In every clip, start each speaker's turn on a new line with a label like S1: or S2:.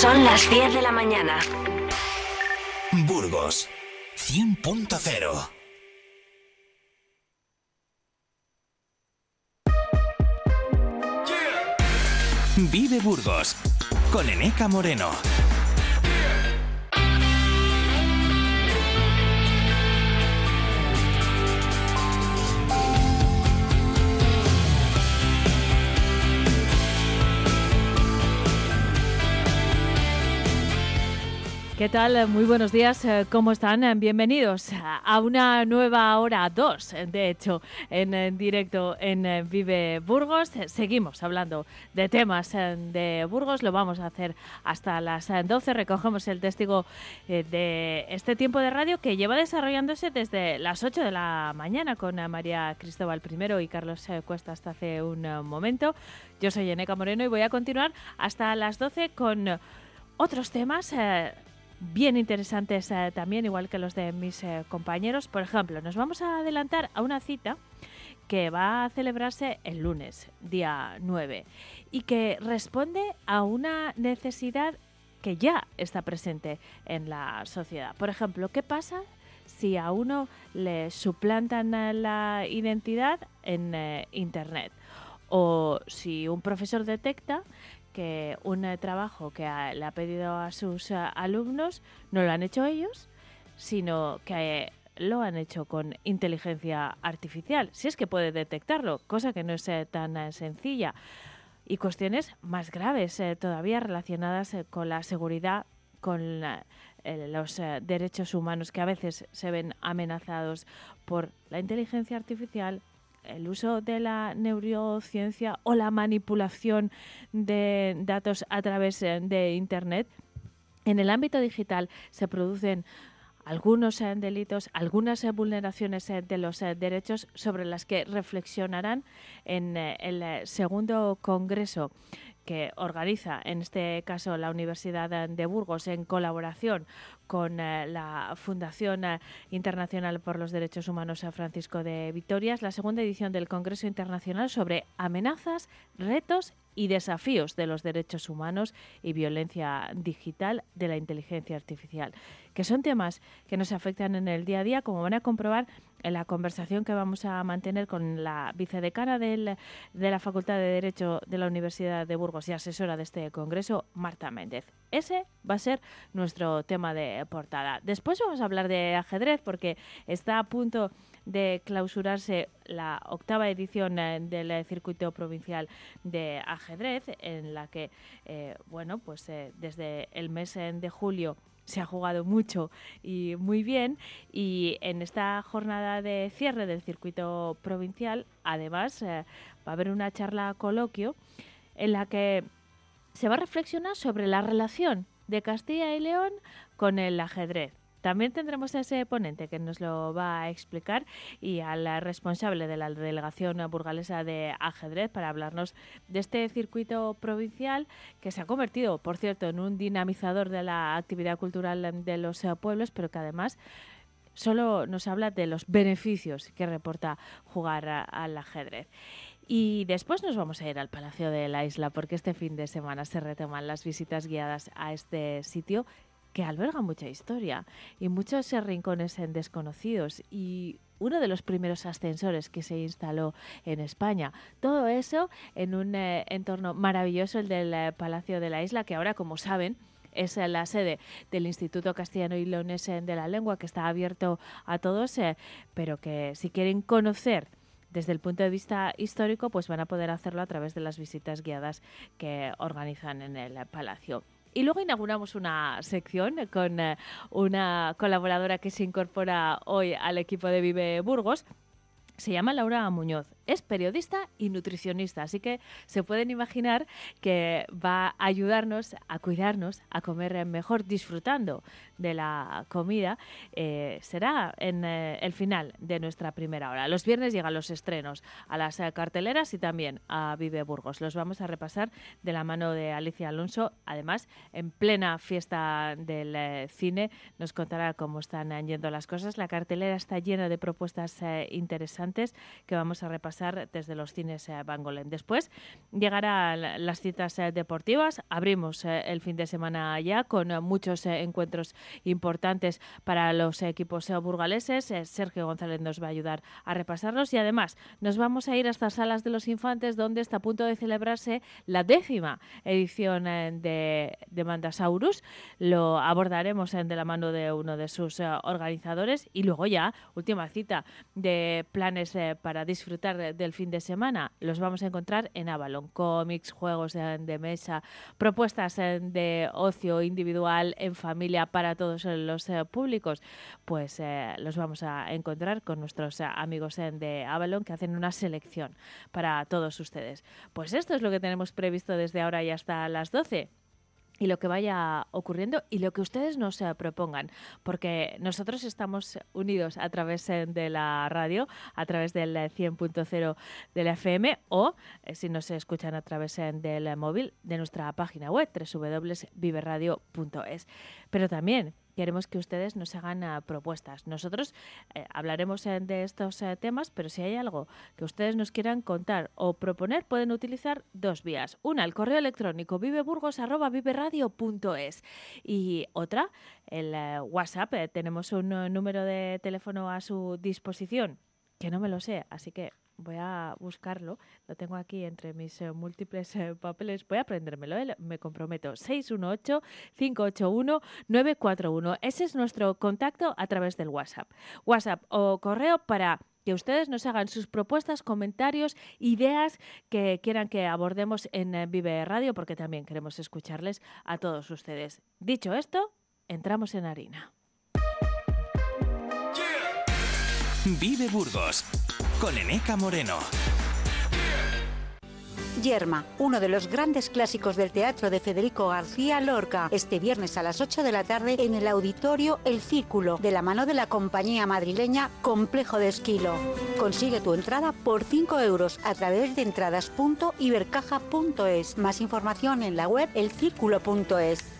S1: Son las 10 de la mañana.
S2: Burgos 100.0 Vive Burgos con Eneca Moreno.
S3: ¿Qué tal? Muy buenos días. Eh, ¿Cómo están? Bienvenidos a una nueva hora, dos, de hecho, en, directo en eh, Vive Burgos. Seguimos hablando de temas eh, de Burgos. Lo vamos a hacer hasta las 12. Recogemos el testigo de este tiempo de radio que lleva desarrollándose desde las 8 de la mañana con María Cristóbal I y Carlos Cuesta hasta hace un momento. Yo soy Eneca Moreno y voy a continuar hasta las 12 con otros temas bien interesantes eh, también, igual que los de mis eh, compañeros. Por ejemplo, nos vamos a adelantar a una cita que va a celebrarse el lunes, día 9, y que responde a una necesidad que ya está presente en la sociedad. Por ejemplo, ¿qué pasa si a uno le suplantan eh, la identidad en Internet? O si un profesor detecta que un eh, trabajo que le ha pedido a sus eh, alumnos no lo han hecho ellos, sino que eh, lo han hecho con inteligencia artificial, si es que puede detectarlo, cosa que no es tan sencilla. Y cuestiones más graves todavía relacionadas con la seguridad, con los derechos humanos que a veces se ven amenazados por la inteligencia artificial, el uso de la neurociencia o la manipulación de datos a través eh, de Internet, en el ámbito digital se producen algunos eh, delitos, algunas eh, vulneraciones de los derechos sobre las que reflexionarán en el segundo Congreso que organiza, en este caso, la Universidad de Burgos en colaboración con eh, la Fundación eh, Internacional por los Derechos Humanos a Francisco de Vitorias, la segunda edición del Congreso Internacional sobre amenazas, retos y desafíos de los derechos humanos y violencia digital de la inteligencia artificial, que son temas que nos afectan en el día a día, como van a comprobar en la conversación que vamos a mantener con la vicedecana del, de la Facultad de Derecho de la Universidad de Burgos y asesora de este Congreso, Marta Méndez. Ese va a ser nuestro tema de portada. Después vamos a hablar de ajedrez porque está a punto de clausurarse la octava edición eh, del circuito provincial de ajedrez en la que, eh, bueno, pues eh, desde el mes de julio se ha jugado mucho y muy bien y en esta jornada de cierre del circuito provincial además va a haber una charla coloquio en la que se va a reflexionar sobre la relación de Castilla y León con el ajedrez. También tendremos a ese ponente que nos lo va a explicar y a la responsable de la delegación burgalesa de ajedrez para hablarnos de este circuito provincial que se ha convertido, por cierto, en un dinamizador de la actividad cultural de los pueblos, pero que además solo nos habla de los beneficios que reporta jugar al ajedrez. Y después nos vamos a ir al Palacio de la Isla porque este fin de semana se retoman las visitas guiadas a este sitio que alberga mucha historia y muchos rincones en desconocidos y uno de los primeros ascensores que se instaló en España. Todo eso en un eh, entorno maravilloso, el del eh, Palacio de la Isla, que ahora, como saben, es la sede del Instituto Castellano y Leonese de la Lengua, que está abierto a todos, eh, pero que si quieren conocer desde el punto de vista histórico, pues van a poder hacerlo a través de las visitas guiadas que organizan en el Palacio. Y luego inauguramos una sección con eh, una colaboradora que se incorpora hoy al equipo de Vive Burgos. Se llama Laura Muñoz es periodista y nutricionista, así que se pueden imaginar que va a ayudarnos a cuidarnos, a comer mejor, disfrutando de la comida. Eh, será en eh, el final de nuestra primera hora. Los viernes llegan los estrenos a las eh, carteleras y también a Vive Burgos. Los vamos a repasar de la mano de Alicia Alonso. Además, en plena fiesta del cine, nos contará cómo están yendo las cosas. La cartelera está llena de propuestas interesantes interesantes que vamos a repasar desde los cines Bangolén. Después llegarán las citas deportivas. Abrimos el fin de semana ya con muchos encuentros importantes para los equipos burgaleses. Sergio González nos va a ayudar a repasarlos y además nos vamos a ir hasta Salas de los Infantes donde está a punto de celebrarse la décima edición de, de Mandasaurus. Lo abordaremos de la mano de uno de sus organizadores y luego ya, última cita de planes para disfrutar del fin de semana, los vamos a encontrar en Avalon. Cómics, juegos de mesa, propuestas de ocio individual en familia para todos los públicos, pues los vamos a encontrar con nuestros amigos de Avalon que hacen una selección para todos ustedes. Pues esto es lo que tenemos previsto desde ahora y hasta las 12 y lo que vaya ocurriendo y lo que ustedes nos propongan, porque nosotros estamos unidos a través uh, de la radio, a través del 100.0 del FM o eh, si nos escuchan a través del móvil de nuestra página web www.viveradio.es. Pero también queremos que ustedes nos hagan uh, propuestas. Nosotros eh, hablaremos eh, de estos eh, temas, pero si hay algo que ustedes nos quieran contar o proponer, pueden utilizar dos vías. Una, el correo electrónico viveburgos.viveradio.es y otra, el WhatsApp. tenemos un número de teléfono a su disposición que no me lo sé, así que voy a buscarlo, lo tengo aquí entre mis eh, múltiples eh, papeles, voy a aprendérmelo, ¿eh? me comprometo, 618-581-941. Ese es nuestro contacto a través del WhatsApp. WhatsApp o correo para que ustedes nos hagan sus propuestas, comentarios, ideas que quieran que abordemos en Vive Radio, porque también queremos escucharles a todos ustedes. Dicho esto, entramos en harina.
S2: Vive Burgos con Eneca Moreno.
S1: Yerma, uno de los grandes clásicos del teatro de Federico García Lorca, este viernes a las 8 de la tarde en el auditorio El Círculo, de la mano de la compañía madrileña Complejo de Esquilo. Consigue tu entrada por 5 euros a través de entradas.ibercaja.es. Más información en la web elcírculo.es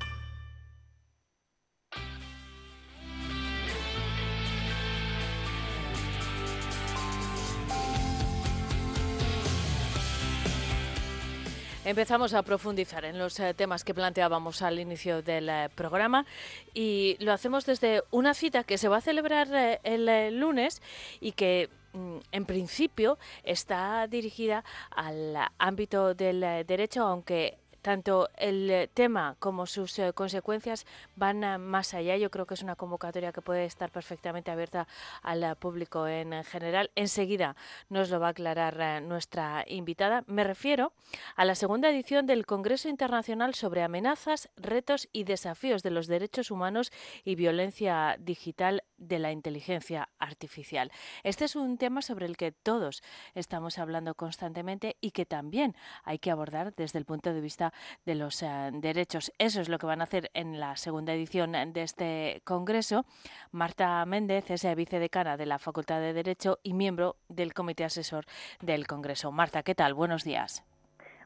S3: Empezamos a profundizar en los eh, temas que planteábamos al inicio del eh, programa y lo hacemos desde una cita que se va a celebrar eh, el lunes y que mm, en principio está dirigida al ámbito del derecho, aunque tanto el eh, tema como sus eh, consecuencias van eh, más allá. Yo creo que es una convocatoria que puede estar perfectamente abierta al público en general. Enseguida nos lo va a aclarar nuestra invitada. Me refiero a la segunda edición del Congreso Internacional sobre amenazas, retos y desafíos de los derechos humanos y violencia digital de la inteligencia artificial. Este es un tema sobre el que todos estamos hablando constantemente y que también hay que abordar desde el punto de vista de los eh, derechos. Eso es lo que van a hacer en la segunda edición de este Congreso. Marta Méndez es vicedecana de la Facultad de Derecho y miembro del Comité Asesor del Congreso. Marta, ¿qué tal? Buenos días.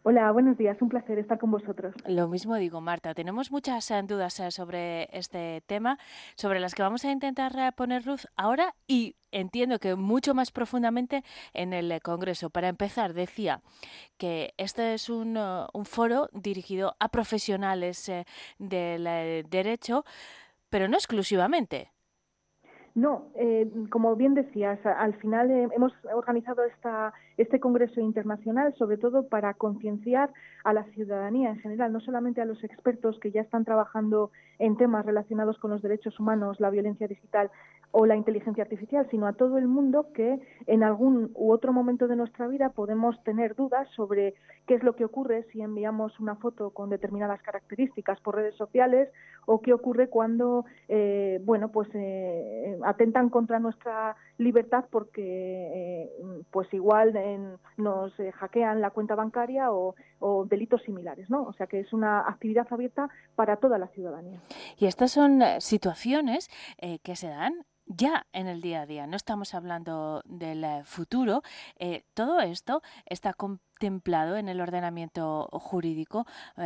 S4: Hola, buenos días. Un placer estar con vosotros.
S3: Lo mismo digo, Marta. Tenemos muchas eh, dudas eh, sobre este tema, sobre las que vamos a intentar eh, poner luz ahora y entiendo que mucho más profundamente en el Congreso. Para empezar, decía que este es un, un foro dirigido a profesionales del derecho, pero no exclusivamente.
S4: No, eh, como bien decías, al final eh, hemos organizado esta, este Congreso Internacional sobre todo para concienciar a la ciudadanía en general, no solamente a los expertos que ya están trabajando en temas relacionados con los derechos humanos, la violencia digital o la inteligencia artificial, sino a todo el mundo que en algún u otro momento de nuestra vida podemos tener dudas sobre qué es lo que ocurre si enviamos una foto con determinadas características por redes sociales o qué ocurre cuando, eh, bueno, pues eh, atentan contra nuestra libertad porque, eh, pues igual nos hackean la cuenta bancaria o, o delitos similares, ¿no? O sea que es una actividad abierta para toda la ciudadanía.
S3: Y estas son eh, situaciones eh, que se dan ya en el día a día, no estamos hablando del eh, futuro. todo esto está contemplado en el ordenamiento jurídico,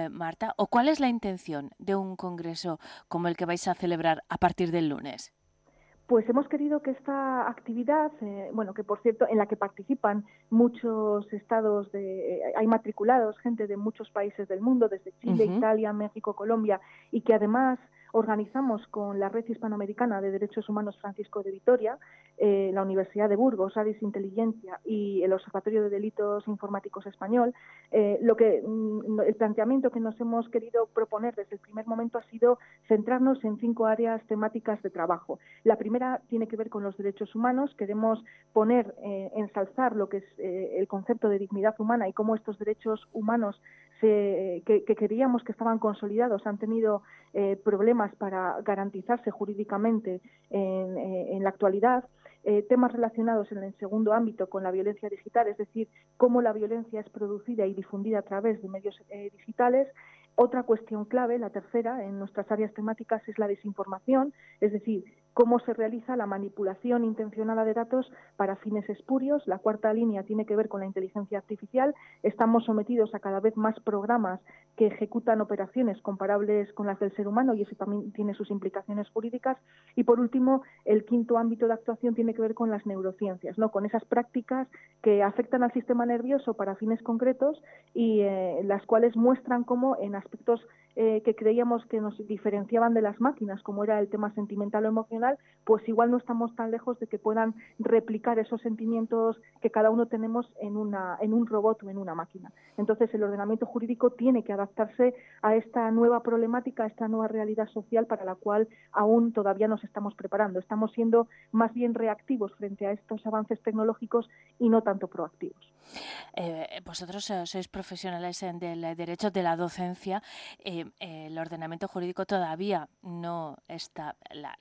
S3: Marta, o cuál es la intención de un congreso como el que vais a celebrar a partir del lunes?
S4: Pues hemos querido que esta actividad, eh, bueno, que por cierto, en la que participan muchos estados, de, eh, hay matriculados, gente de muchos países del mundo, desde Chile, Italia, México, Colombia, y que además organizamos con la Red Hispanoamericana de Derechos Humanos Francisco de Vitoria, eh, la Universidad de Burgos, Avis Inteligencia y el Observatorio de Delitos Informáticos Español, eh, lo que mm, el planteamiento que nos hemos querido proponer desde el primer momento ha sido centrarnos en cinco áreas temáticas de trabajo. La primera tiene que ver con los derechos humanos. Queremos poner, eh, ensalzar lo que es el concepto de dignidad humana y cómo estos derechos humanos que, que, queríamos que estaban consolidados han tenido problemas para garantizarse jurídicamente en, en la actualidad. Eh, temas relacionados en el segundo ámbito con la violencia digital, es decir, cómo la violencia es producida y difundida a través de medios eh, digitales. Otra cuestión clave, la tercera, en nuestras áreas temáticas es la desinformación, es decir, cómo se realiza la manipulación intencionada de datos para fines espurios. La cuarta línea tiene que ver con la inteligencia artificial. Estamos sometidos a cada vez más programas que ejecutan operaciones comparables con las del ser humano y eso también tiene sus implicaciones jurídicas. Y por último, el quinto ámbito de actuación tiene que ver con las neurociencias, ¿no? con esas prácticas que afectan al sistema nervioso para fines concretos y eh, las cuales muestran cómo en aspectos eh, que creíamos que nos diferenciaban de las máquinas, como era el tema sentimental o emocional, pues igual no estamos tan lejos de que puedan replicar esos sentimientos que cada uno tenemos en, una, en un robot o en una máquina. Entonces, el ordenamiento jurídico tiene que adaptarse a esta nueva problemática, a esta nueva realidad social para la cual aún todavía nos estamos preparando. Estamos siendo más bien reactivos frente a estos avances tecnológicos y no tanto proactivos.
S3: Eh, vosotros eh, sois profesionales del derecho de la docencia. Eh, el ordenamiento jurídico todavía no está, la,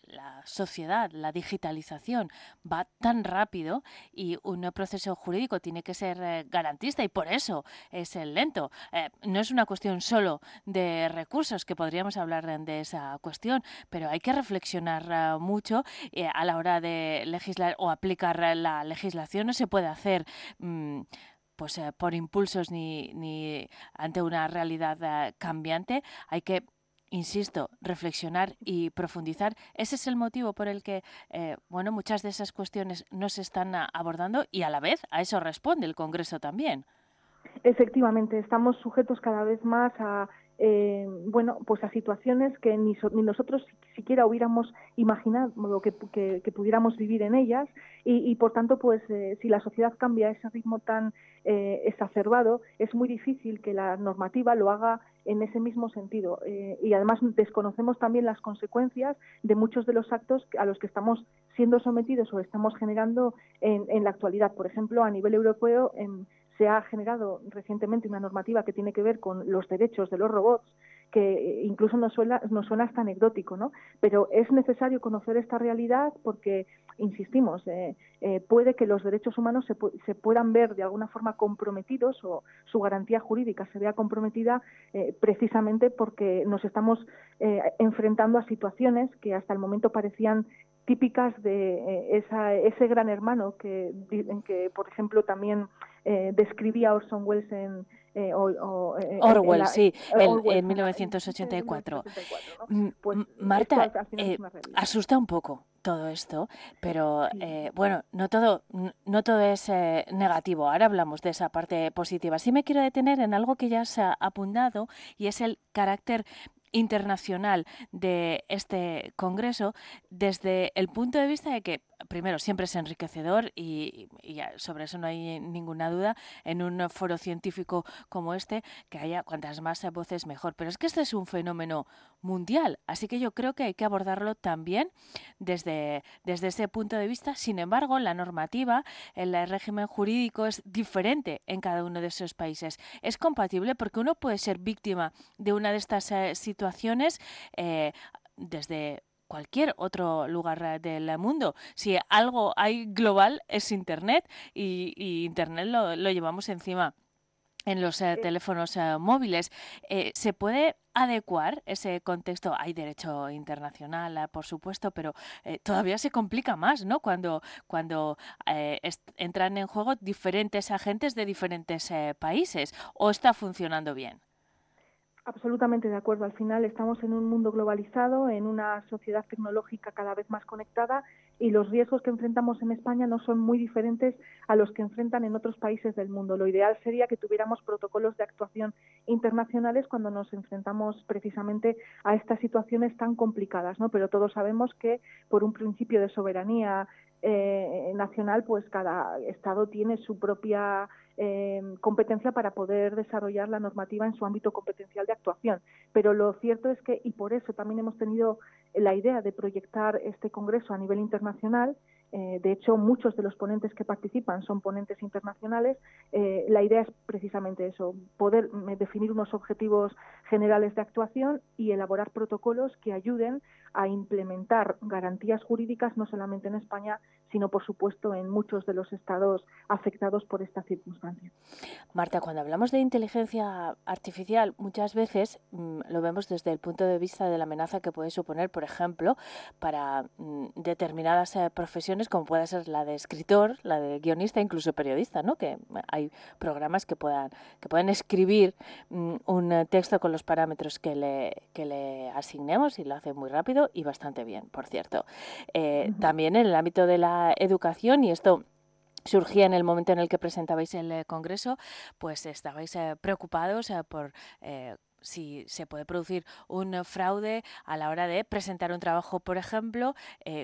S3: sociedad, la digitalización va tan rápido y un proceso jurídico tiene que ser eh, garantista y por eso es lento. Eh, no es una cuestión solo de recursos, que podríamos hablar de esa cuestión, pero hay que reflexionar eh, mucho a la hora de legislar o aplicar la legislación. No se puede hacer. Mm, pues por impulsos ni, ante una realidad cambiante. Hay que insisto, reflexionar y profundizar. Ese es el motivo por el que, eh, bueno, muchas de esas cuestiones no se están abordando y a la vez a eso responde el Congreso también.
S4: Efectivamente, estamos sujetos cada vez más a eh, bueno, pues a situaciones que ni, nosotros siquiera hubiéramos imaginado que, que, pudiéramos vivir en ellas y, por tanto, pues eh, si la sociedad cambia a ese ritmo tan eh, exacerbado, es muy difícil que la normativa lo haga en ese mismo sentido. y además desconocemos también las consecuencias de muchos de los actos a los que estamos siendo sometidos o estamos generando en, en la actualidad. Por ejemplo, a nivel europeo, en, se ha generado recientemente una normativa que tiene que ver con los derechos de los robots, que incluso nos suena, nos suena hasta anecdótico, ¿no? Pero es necesario conocer esta realidad porque, insistimos, eh, eh, puede que los derechos humanos se, se, puedan ver de alguna forma comprometidos o su garantía jurídica se vea comprometida eh, precisamente porque nos estamos enfrentando a situaciones que hasta el momento parecían típicas de esa, ese gran hermano que, que, por ejemplo, también eh, describía Orson Welles en...
S3: Eh, eh, Orwell, sí, en 1984. Mm, pues Marta, asusta un poco todo esto, pero bueno, no todo, no todo es negativo. Ahora hablamos de esa parte positiva. Sí me quiero detener en algo que ya se ha apuntado y es el carácter internacional de este Congreso desde el punto de vista de que primero, siempre es enriquecedor y, sobre eso no hay ninguna duda en un foro científico como este, que haya cuantas más voces mejor. Pero es que este es un fenómeno mundial, así que yo creo que hay que abordarlo también desde, desde ese punto de vista. Sin embargo, la normativa, el régimen jurídico es diferente en cada uno de esos países. Es compatible porque uno puede ser víctima de una de estas eh, situaciones eh, desde cualquier otro lugar eh, del mundo. Si algo hay global es Internet y, Internet lo, llevamos encima en los eh, teléfonos eh, móviles. Eh, ¿Se puede adecuar ese contexto? Hay derecho internacional, por supuesto, pero todavía se complica más, ¿no? Cuando, cuando entran en juego diferentes agentes de diferentes países. ¿O está funcionando bien?
S4: Absolutamente de acuerdo. Al final estamos en un mundo globalizado, en una sociedad tecnológica cada vez más conectada y los riesgos que enfrentamos en España no son muy diferentes a los que enfrentan en otros países del mundo. Lo ideal sería que tuviéramos protocolos de actuación internacionales cuando nos enfrentamos precisamente a estas situaciones tan complicadas, ¿no? Pero todos sabemos que por un principio de soberanía eh, nacional, pues cada estado tiene su propia eh, competencia para poder desarrollar la normativa en su ámbito competencial de actuación. Pero lo cierto es que, y por eso también hemos tenido la idea de proyectar este Congreso a nivel internacional, eh, de hecho, muchos de los ponentes que participan son ponentes internacionales. Eh, la idea es precisamente eso, poder definir unos objetivos generales de actuación y elaborar protocolos que ayuden a implementar garantías jurídicas no solamente en España, sino por supuesto en muchos de los estados afectados por esta circunstancia.
S3: Marta, cuando hablamos de inteligencia artificial, muchas veces mm, lo vemos desde el punto de vista de la amenaza que puede suponer, por ejemplo, para mm, determinadas eh, profesiones como puede ser la de escritor, la de guionista, incluso periodista, ¿no? Que hay programas que puedan que pueden escribir mm, un texto con los parámetros que le que le asignemos y lo hace muy rápido y bastante bien, por cierto. Eh, también en el ámbito de la educación, y esto surgía en el momento en el que presentabais el eh, Congreso, pues estabais eh, preocupados por si se puede producir un fraude a la hora de presentar un trabajo, por ejemplo,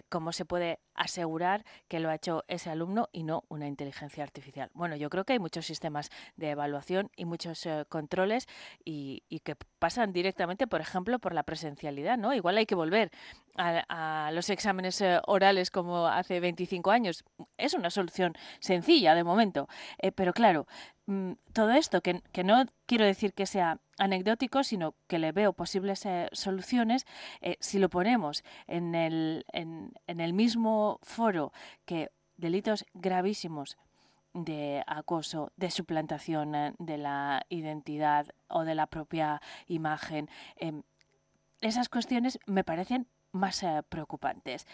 S3: cómo se puede asegurar que lo ha hecho ese alumno y no una inteligencia artificial. Bueno, yo creo que hay muchos sistemas de evaluación y muchos eh, controles y, que pasan directamente, por ejemplo, por la presencialidad, ¿no? Igual hay que volver a, los exámenes eh, orales como hace 25 años. Es una solución sencilla de momento, eh, pero claro, mm, todo esto, que, no quiero decir que sea anecdótico, sino que le veo posibles soluciones, si lo ponemos en el, en el mismo foro que delitos gravísimos de acoso, de suplantación eh, de la identidad o de la propia imagen, em, esas cuestiones me parecen más eh, preocupantes.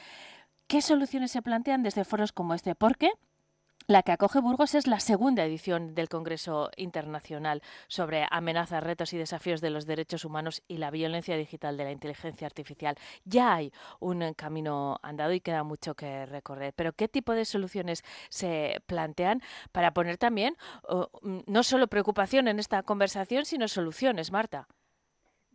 S3: ¿Qué soluciones se plantean desde foros como este? ¿Por qué? La que acoge Burgos es la segunda edición del Congreso Internacional sobre amenazas, retos y desafíos de los derechos humanos y la violencia digital de la inteligencia artificial. Ya hay un camino andado y queda mucho que recorrer. Pero ¿qué tipo de soluciones se plantean para poner también no solo preocupación en esta conversación, sino soluciones, Marta?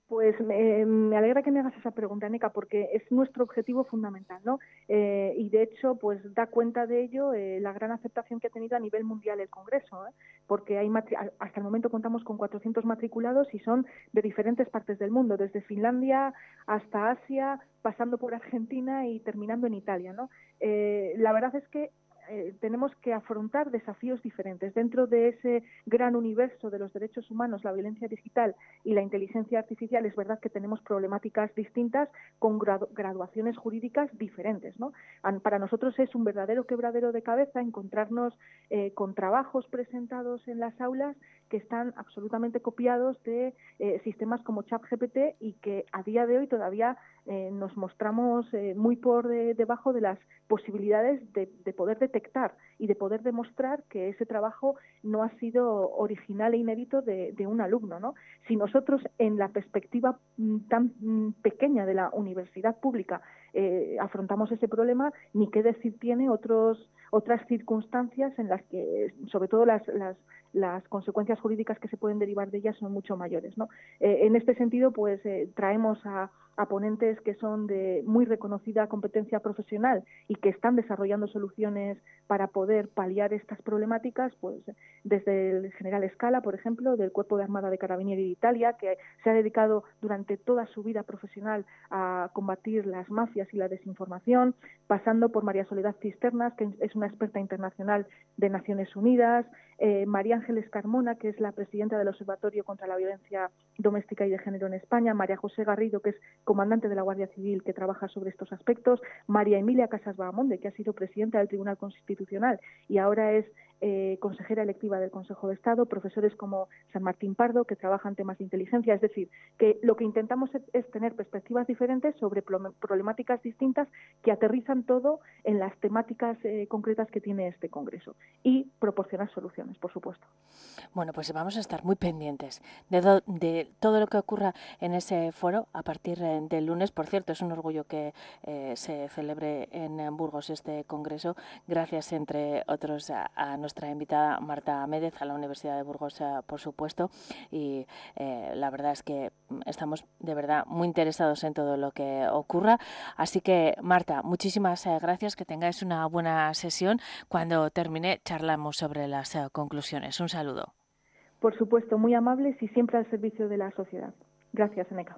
S4: Pues me, alegra que me hagas esa pregunta, Nica, porque es nuestro objetivo fundamental, ¿no? Eh, y de hecho, pues da cuenta de ello eh, la gran aceptación que ha tenido a nivel mundial el Congreso, ¿eh? porque hay hasta el momento contamos con 400 matriculados y son de diferentes partes del mundo, desde Finlandia hasta Asia, pasando por Argentina y terminando en Italia, ¿no? la verdad es que eh, tenemos que afrontar desafíos diferentes. Dentro de ese gran universo de los derechos humanos, la violencia digital y la inteligencia artificial, es verdad que tenemos problemáticas distintas con graduaciones jurídicas diferentes. ¿no? Para nosotros es un verdadero quebradero de cabeza encontrarnos eh, con trabajos presentados en las aulas que están absolutamente copiados de eh, sistemas como ChatGPT y que a día de hoy todavía nos mostramos muy por debajo de las posibilidades de, de poder detectar detectar y de poder demostrar que ese trabajo no ha sido original e inédito de, un alumno. ¿no? Si nosotros, en la perspectiva mm, tan mm, pequeña de la universidad pública, eh, afrontamos ese problema, ni qué decir tiene otros, otras circunstancias en las que, sobre todo las, las, las consecuencias jurídicas que se pueden derivar de ellas son mucho mayores. ¿no? Eh, en este sentido, pues eh, traemos a, a ponentes que son de muy reconocida competencia profesional y que están desarrollando soluciones para poder paliar estas problemáticas, pues desde el general Escala, por ejemplo, del Cuerpo de Armada de Carabinieri de Italia, que se ha dedicado durante toda su vida profesional a combatir las mafias y la desinformación, pasando por María Soledad Cisternas, que es una experta internacional de Naciones Unidas, eh, María Ángeles Carmona, que es la presidenta del Observatorio contra la Violencia Doméstica y de Género en España, María José Garrido, que es comandante de la Guardia Civil, que trabaja sobre estos aspectos, María Emilia Casas Bahamonde, que ha sido presidenta del Tribunal Constitucional y ahora es eh, consejera electiva del Consejo de Estado, profesores como San Martín Pardo, que trabajan temas de inteligencia. Es decir, que lo que intentamos es, tener perspectivas diferentes sobre problemáticas distintas que aterrizan todo en las temáticas eh, concretas que tiene este Congreso y proporcionar soluciones, por supuesto.
S3: Bueno, pues vamos a estar muy pendientes de, todo lo que ocurra en ese foro a partir eh, del lunes. Por cierto, es un orgullo que se celebre en Burgos este Congreso, gracias, entre otros, a, a nuestra invitada Marta Médez a la Universidad de Burgos, eh, por supuesto. Y eh, la verdad es que estamos de verdad muy interesados en todo lo que ocurra. Así que, Marta, muchísimas eh, gracias. Que tengáis una buena sesión. Cuando termine, charlamos sobre las conclusiones. Un saludo.
S4: Por supuesto, muy amables y siempre al servicio de la sociedad. Gracias, Eneca.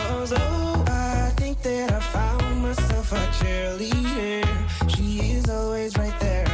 S5: oh, I think that I found myself a cheerleader. She is always right there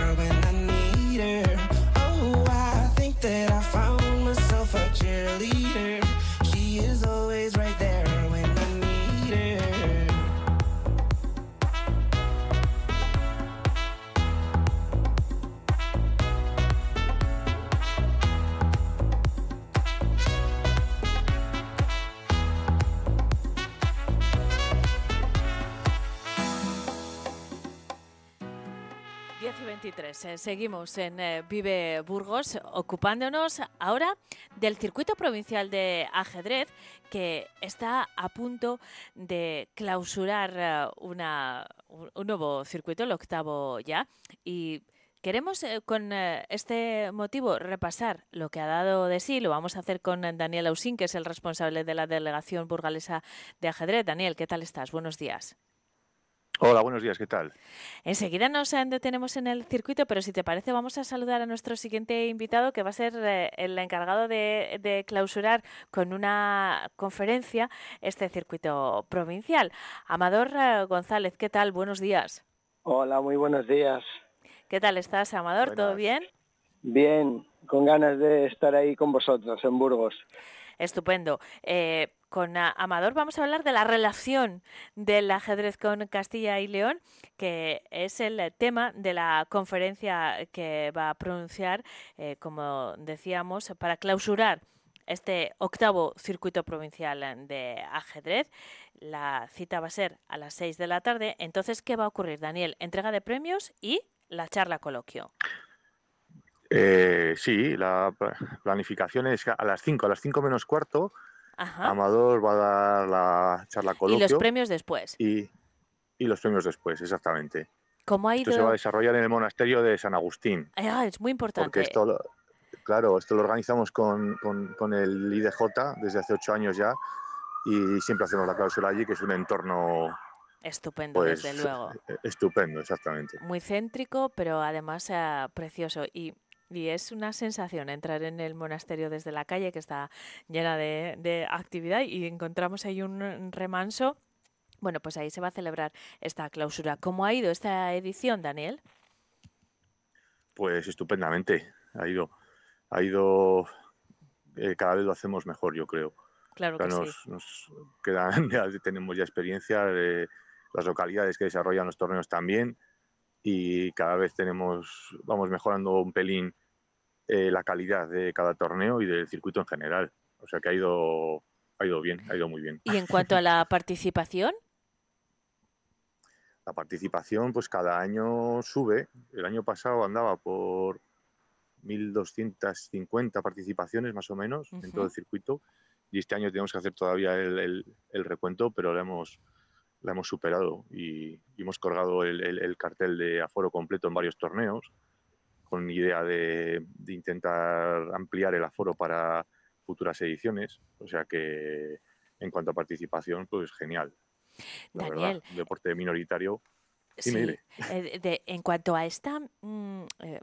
S3: 23. eh, seguimos en eh, Vive Burgos, ocupándonos ahora del circuito provincial de ajedrez que está a punto de clausurar eh, una, un, nuevo circuito, el octavo ya. Y queremos con este motivo repasar lo que ha dado de sí. Lo vamos a hacer con Daniel Ausín, que es el responsable de la delegación burgalesa de ajedrez. Daniel, ¿qué tal estás? Buenos días.
S6: Hola, buenos días, ¿qué tal?
S3: Enseguida nos eh, detenemos en el circuito, pero si te parece vamos a saludar a nuestro siguiente invitado que va a ser eh, el encargado de, de clausurar con una conferencia este circuito provincial. Amador eh, González, ¿qué tal? Buenos días.
S7: Hola, muy buenos días.
S3: ¿Qué tal estás, Amador? ¿Todo bien?
S7: Bien, con ganas de estar ahí con vosotros en Burgos.
S3: Estupendo. Eh, con ah, Amador vamos a hablar de la relación del ajedrez con Castilla y León, que es el eh, tema de la conferencia que va a pronunciar, eh, como decíamos, para clausurar este octavo circuito provincial eh, de ajedrez. La cita va a ser a las seis de la tarde. Entonces, ¿qué va a ocurrir, Daniel? Entrega de premios y la charla coloquio.
S6: Sí, la pla- planificación es a las 5, a las 5 menos cuarto,
S3: Ajá.
S6: Amador va a dar la charla
S3: Y
S6: coloquio
S3: los premios después.
S6: y, y los premios después, exactamente.
S3: ¿Cómo ha
S6: Esto se va a
S3: ido?
S6: desarrollar en el monasterio de San Agustín,
S3: Ah, es muy
S6: porque
S3: importante.
S6: esto, lo- claro, esto lo organizamos con, con- con el IDJ desde hace ocho años ya y siempre hacemos la cláusula allí, que es un entorno
S3: Estupendo,
S6: pues
S3: desde luego.
S6: estupendo, exactamente.
S3: Muy céntrico, pero además precioso. Y, y es una sensación entrar en el monasterio desde la calle, que está llena de, de actividad, y encontramos ahí un remanso. Bueno, pues ahí se va a celebrar esta clausura. ¿Cómo ha ido esta edición, Daniel?
S6: Pues estupendamente, ha ido, ha ido, eh, cada vez lo hacemos mejor, yo creo.
S3: Claro que sí.
S6: nos, quedan, ya tenemos ya experiencia de las localidades que desarrollan los torneos también y cada vez tenemos, vamos mejorando un pelín eh, la calidad de cada torneo y del circuito en general. O sea que ha ido, ha ido bien, ha ido muy bien.
S3: Y en cuanto a la participación,
S6: La participación, pues cada año sube. El año pasado andaba por 1.250 participaciones más o menos en todo el circuito y este año tenemos que hacer todavía el, el- el recuento, pero lo hemos, la hemos superado y, y hemos colgado el, el- el cartel de aforo completo en varios torneos con idea de, de intentar ampliar el aforo para futuras ediciones. O sea que en cuanto a participación, pues genial. La
S3: Daniel,
S6: verdad, un deporte minoritario.
S3: Sí, eh, de- en cuanto a esta, mm, eh,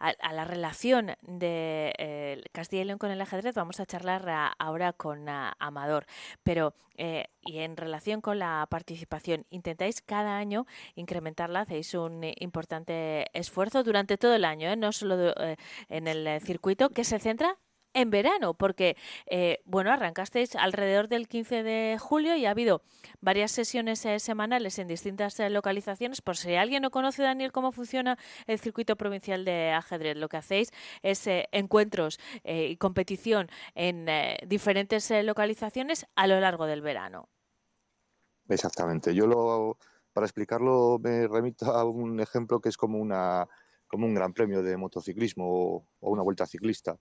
S3: a, la relación de eh, Castilla y León con el ajedrez, vamos a charlar ahora con ah, Amador. Pero, eh, y en relación con la participación, intentáis cada año incrementarla, hacéis un importante esfuerzo durante todo el año, ¿eh? no solo eh, en el eh, circuito, que se centra en verano, porque, eh, bueno, arrancasteis alrededor del 15 de julio y ha habido varias sesiones eh, semanales en distintas eh, localizaciones. Por si alguien no conoce, Daniel, cómo funciona el circuito provincial de ajedrez, lo que hacéis es eh, encuentros eh, y competición en diferentes localizaciones a lo largo del verano.
S6: Exactamente. Yo lo, para explicarlo me remito a un ejemplo que es como una un gran premio de motociclismo o una vuelta ciclista,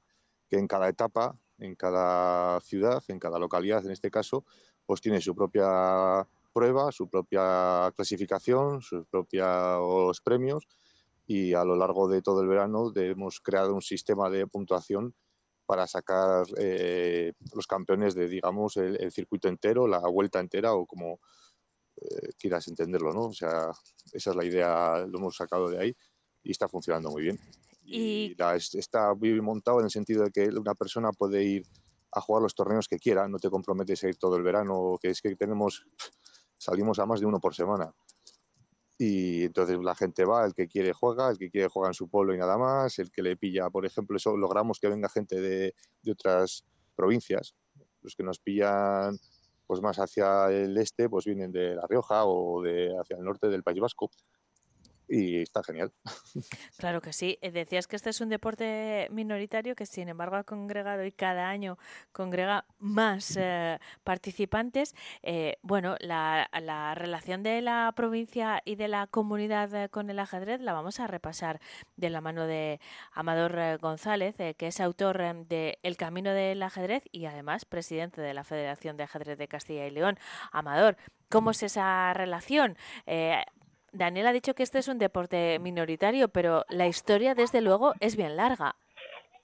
S6: que en cada etapa, en cada ciudad, en cada localidad, en este caso, pues tiene su propia prueba, su propia clasificación, sus propios premios y a lo largo de todo el verano hemos creado un sistema de puntuación para sacar eh, los campeones de, digamos, el, el circuito entero, la vuelta entera o como eh, quieras entenderlo, ¿no? O sea, esa es la idea, lo hemos sacado de ahí y está funcionando muy bien.
S3: Y-
S6: Y la- es- está bien montado en el sentido de que una persona puede ir a jugar los torneos que quiera, no te comprometes a ir todo el verano, que es que tenemos, salimos a más de uno por semana. Y entonces la gente va, el que quiere juega, el que quiere juega en su pueblo y nada más, el que le pilla, por ejemplo, eso logramos que venga gente de, de otras provincias, los que nos pillan pues más hacia el este, pues vienen de La Rioja o de hacia el norte del País Vasco. Y está genial.
S3: Claro que sí. Eh, Decías que este es un deporte minoritario que, sin embargo, ha congregado y cada año congrega más eh, participantes. Eh, bueno, la, la relación de la provincia y de la comunidad con el ajedrez la vamos a repasar de la mano de Amador González, que es autor de El Camino del Ajedrez y además presidente de la Federación de Ajedrez de Castilla y León. Amador, ¿cómo es esa relación? Daniel ha dicho que este es un deporte minoritario, pero la historia, desde luego, es bien larga.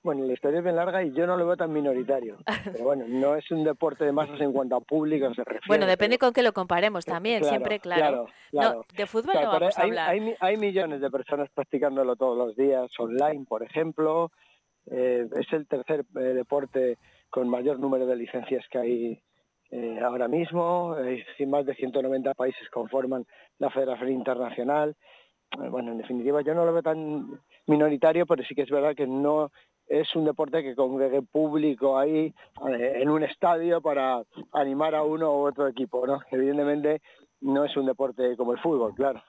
S7: Bueno, la historia es bien larga y yo no lo veo tan minoritario. Pero bueno, no es un deporte de masas en cuanto a público se refiere.
S3: Bueno, depende
S7: pero-
S3: con qué lo comparemos también,
S7: Claro,
S3: siempre, claro.
S7: claro, claro.
S3: No, de fútbol no vamos a
S7: hay,
S3: hablar.
S7: hay mi- hay millones de personas practicándolo todos los días online, por ejemplo. Eh, es el tercer eh, deporte con mayor número de licencias que hay eh, ahora mismo. Eh, más de 190 países conforman la Federación Internacional. Eh, bueno, en definitiva, yo no lo veo tan minoritario, pero sí que es verdad que no es un deporte que congregue público ahí eh, en un estadio para animar a uno u otro equipo, ¿no? Evidentemente no es un deporte como el fútbol, claro.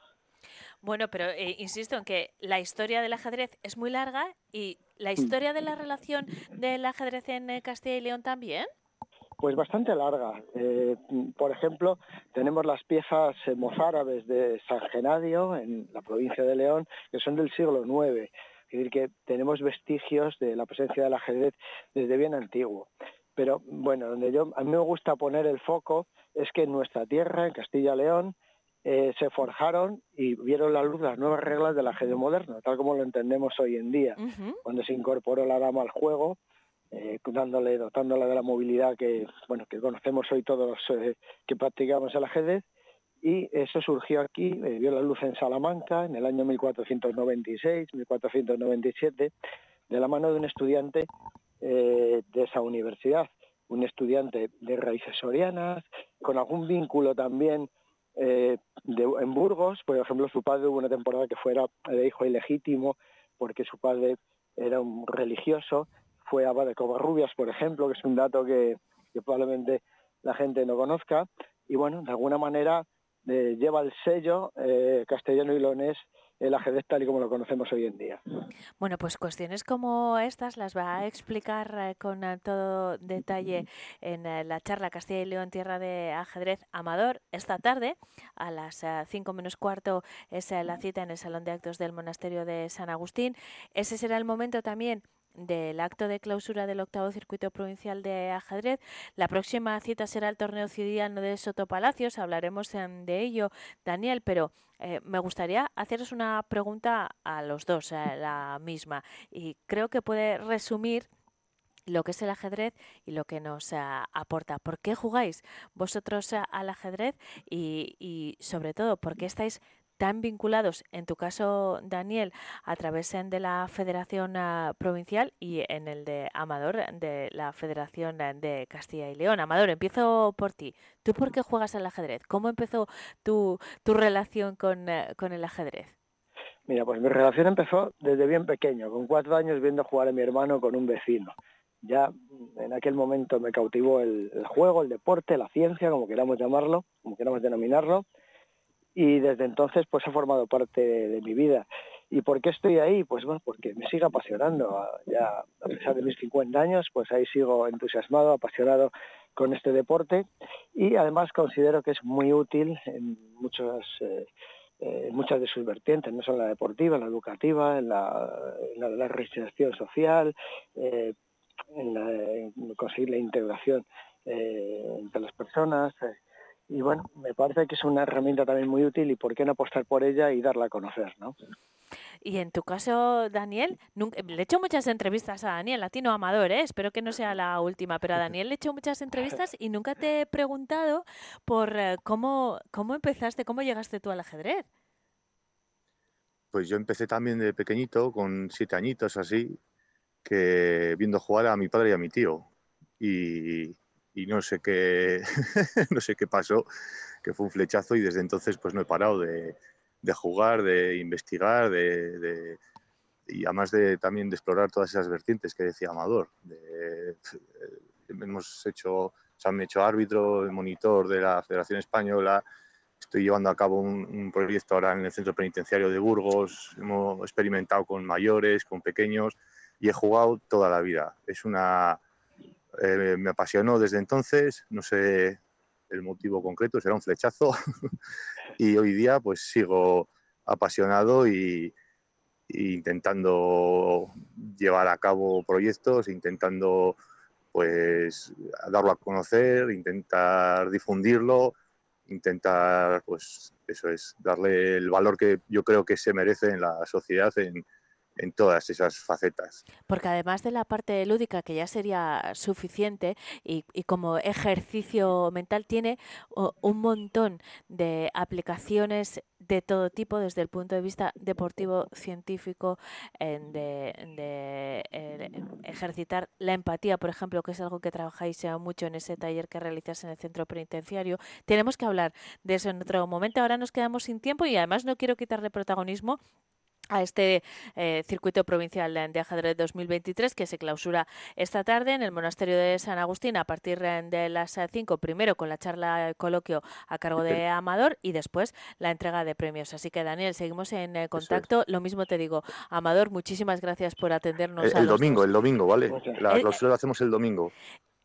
S3: Bueno, pero eh, insisto en que la historia del ajedrez es muy larga y
S7: Mm.
S3: la historia de la relación del ajedrez en Castilla y León también.
S7: Pues bastante larga. Eh, por ejemplo, tenemos las piezas eh, mozárabes de San Genadio, en la provincia de León, que son del siglo IX. Es decir, que tenemos vestigios de la presencia del ajedrez desde bien antiguo. Pero bueno, donde yo a mí me gusta poner el foco es que en nuestra tierra, en Castilla y León, eh, se forjaron y vieron la luz las nuevas reglas del ajedrez moderno, tal como lo entendemos hoy en día, cuando se incorporó la dama al juego, eh, dándole, dotándola de la movilidad que, bueno, que conocemos hoy todos eh, que practicamos el ajedrez, y eso surgió aquí, vio la luz en Salamanca en el año 1496, 1497, de la mano de un estudiante de esa universidad, un estudiante de raíces sorianas, con algún vínculo también eh, en Burgos, por ejemplo, su padre hubo una temporada que fuera de hijo ilegítimo porque su padre era un religioso, fue abad de Covarrubias, por ejemplo, que es un dato que, probablemente la gente no conozca, y bueno, de alguna manera eh, lleva el sello eh, castellano y leonés el ajedrez tal y como lo conocemos hoy en día.
S3: Bueno, pues cuestiones como estas las va a explicar eh, con todo detalle en la charla Castilla y León Tierra de Ajedrez Amador esta tarde a las 5 menos cuarto es la cita en el Salón de Actos del Monasterio de San Agustín. Ese será el momento también del acto de clausura del octavo circuito provincial de ajedrez. La próxima cita será el torneo ciudadano de Soto Palacios. Hablaremos em, de ello, Daniel, pero eh, me gustaría haceros una pregunta a los dos, eh, la misma, y creo que puede resumir lo que es el ajedrez y lo que nos eh, aporta. ¿Por qué jugáis vosotros al ajedrez y, sobre todo, por qué estáis tan vinculados, en tu caso, Daniel, a través de la Federación ah, Provincial y en el de Amador, de la Federación de Castilla y León. Amador, empiezo por ti. ¿Tú por qué juegas al ajedrez? ¿Cómo empezó tu, tu relación con, eh, con el ajedrez?
S7: Mira, pues mi relación empezó desde bien pequeño, con cuatro años viendo jugar a mi hermano con un vecino. Ya en aquel momento me cautivó el juego, el deporte, la ciencia, como queramos llamarlo, como queramos denominarlo, y desde entonces pues ha formado parte de, mi vida. ¿Y por qué estoy ahí? Pues bueno, porque me sigue apasionando. Ya a pesar de mis 50 años, pues ahí sigo entusiasmado, apasionado con este deporte y además considero que es muy útil en muchas, eh, eh, muchas de sus vertientes, no solo la deportiva, en la educativa, en la, en la, reinserción social, eh, en, conseguir la integración entre las personas, y bueno, me parece que es una herramienta también muy útil y por qué no apostar por ella y darla a conocer, ¿no?
S3: Y en tu caso, Daniel, le he hecho muchas entrevistas a Daniel, latino amador, ¿eh? espero que no sea la última, pero a Daniel le he hecho muchas entrevistas y nunca te he preguntado por eh, cómo, cómo empezaste, cómo llegaste tú al ajedrez.
S6: Pues yo empecé también de pequeñito, con siete añitos así, que viendo jugar a mi padre y a mi tío. Y, y no sé qué, no sé qué pasó, que fue un flechazo y desde entonces pues no he parado de, jugar, de investigar, de, y además de también de explorar todas esas vertientes que decía Amador. Eh, hemos hecho, me he hecho árbitro, monitor de la Federación Española, estoy llevando a cabo un, un, proyecto ahora en el Centro Penitenciario de Burgos, hemos experimentado con mayores, con pequeños y he jugado toda la vida. Es una eh, me apasionó desde entonces, no sé el motivo concreto, será un flechazo. y hoy día pues sigo apasionado y, intentando llevar a cabo proyectos, intentando pues darlo a conocer, intentar difundirlo, intentar pues eso es darle el valor que yo creo que se merece en la sociedad en, en todas esas facetas.
S3: Porque además de la parte lúdica, que ya sería suficiente, y, como ejercicio mental, tiene un montón de aplicaciones de todo tipo, desde el punto de vista deportivo, científico, de, ejercitar la empatía, por ejemplo, que es algo que trabajáis mucho en ese taller que realizas en el centro penitenciario. Tenemos que hablar de eso en otro momento. Ahora nos quedamos sin tiempo y además no quiero quitarle protagonismo a este eh, circuito provincial de ajedrez 2023 que se clausura esta tarde en el monasterio de San Agustín a partir de las 5, primero con la charla coloquio a cargo de Amador y después la entrega de premios. Así que Daniel, seguimos en eh, contacto. Lo mismo te digo, Amador, muchísimas gracias por atendernos.
S6: El, domingo, el domingo, ¿vale? La clausura la hacemos el domingo.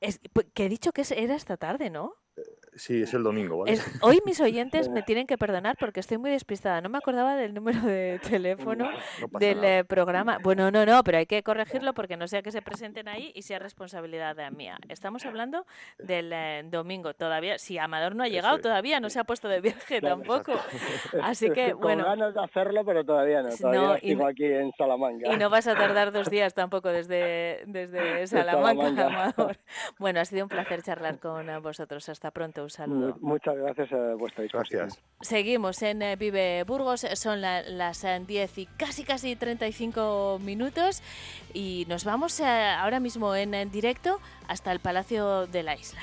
S3: Es, pues, que he dicho que es- era esta tarde, ¿no?
S6: Sí, es el domingo, ¿vale?
S3: Es- hoy mis oyentes me tienen que perdonar porque estoy muy despistada. No me acordaba del número de teléfono
S6: No
S3: del eh, programa. Bueno, no, no, pero hay que corregirlo porque no sea que se presenten ahí y sea responsabilidad de mía. Estamos hablando del eh, domingo todavía. Si Amador no ha llegado todavía, no se ha puesto de viaje
S7: Claro,
S3: tampoco. Así que,
S7: Con
S3: bueno.
S7: ganas de hacerlo, pero todavía no.
S3: No,
S7: Todavía
S3: y
S7: sigo
S3: no-
S7: aquí en Salamanca.
S3: Y no vas a tardar dos días tampoco desde, desde Salamanca,
S7: Salamanca.
S3: Amador. Bueno, ha sido un placer charlar con eh, vosotros. Hasta pronto. Un saludo.
S7: Mu- Muchas gracias a vuestra disposición.
S6: Gracias.
S3: Seguimos en eh, Vive Burgos, son la- las eh, 10 y casi casi 35 minutos y nos vamos eh, ahora mismo en, en directo hasta el Palacio de la Isla.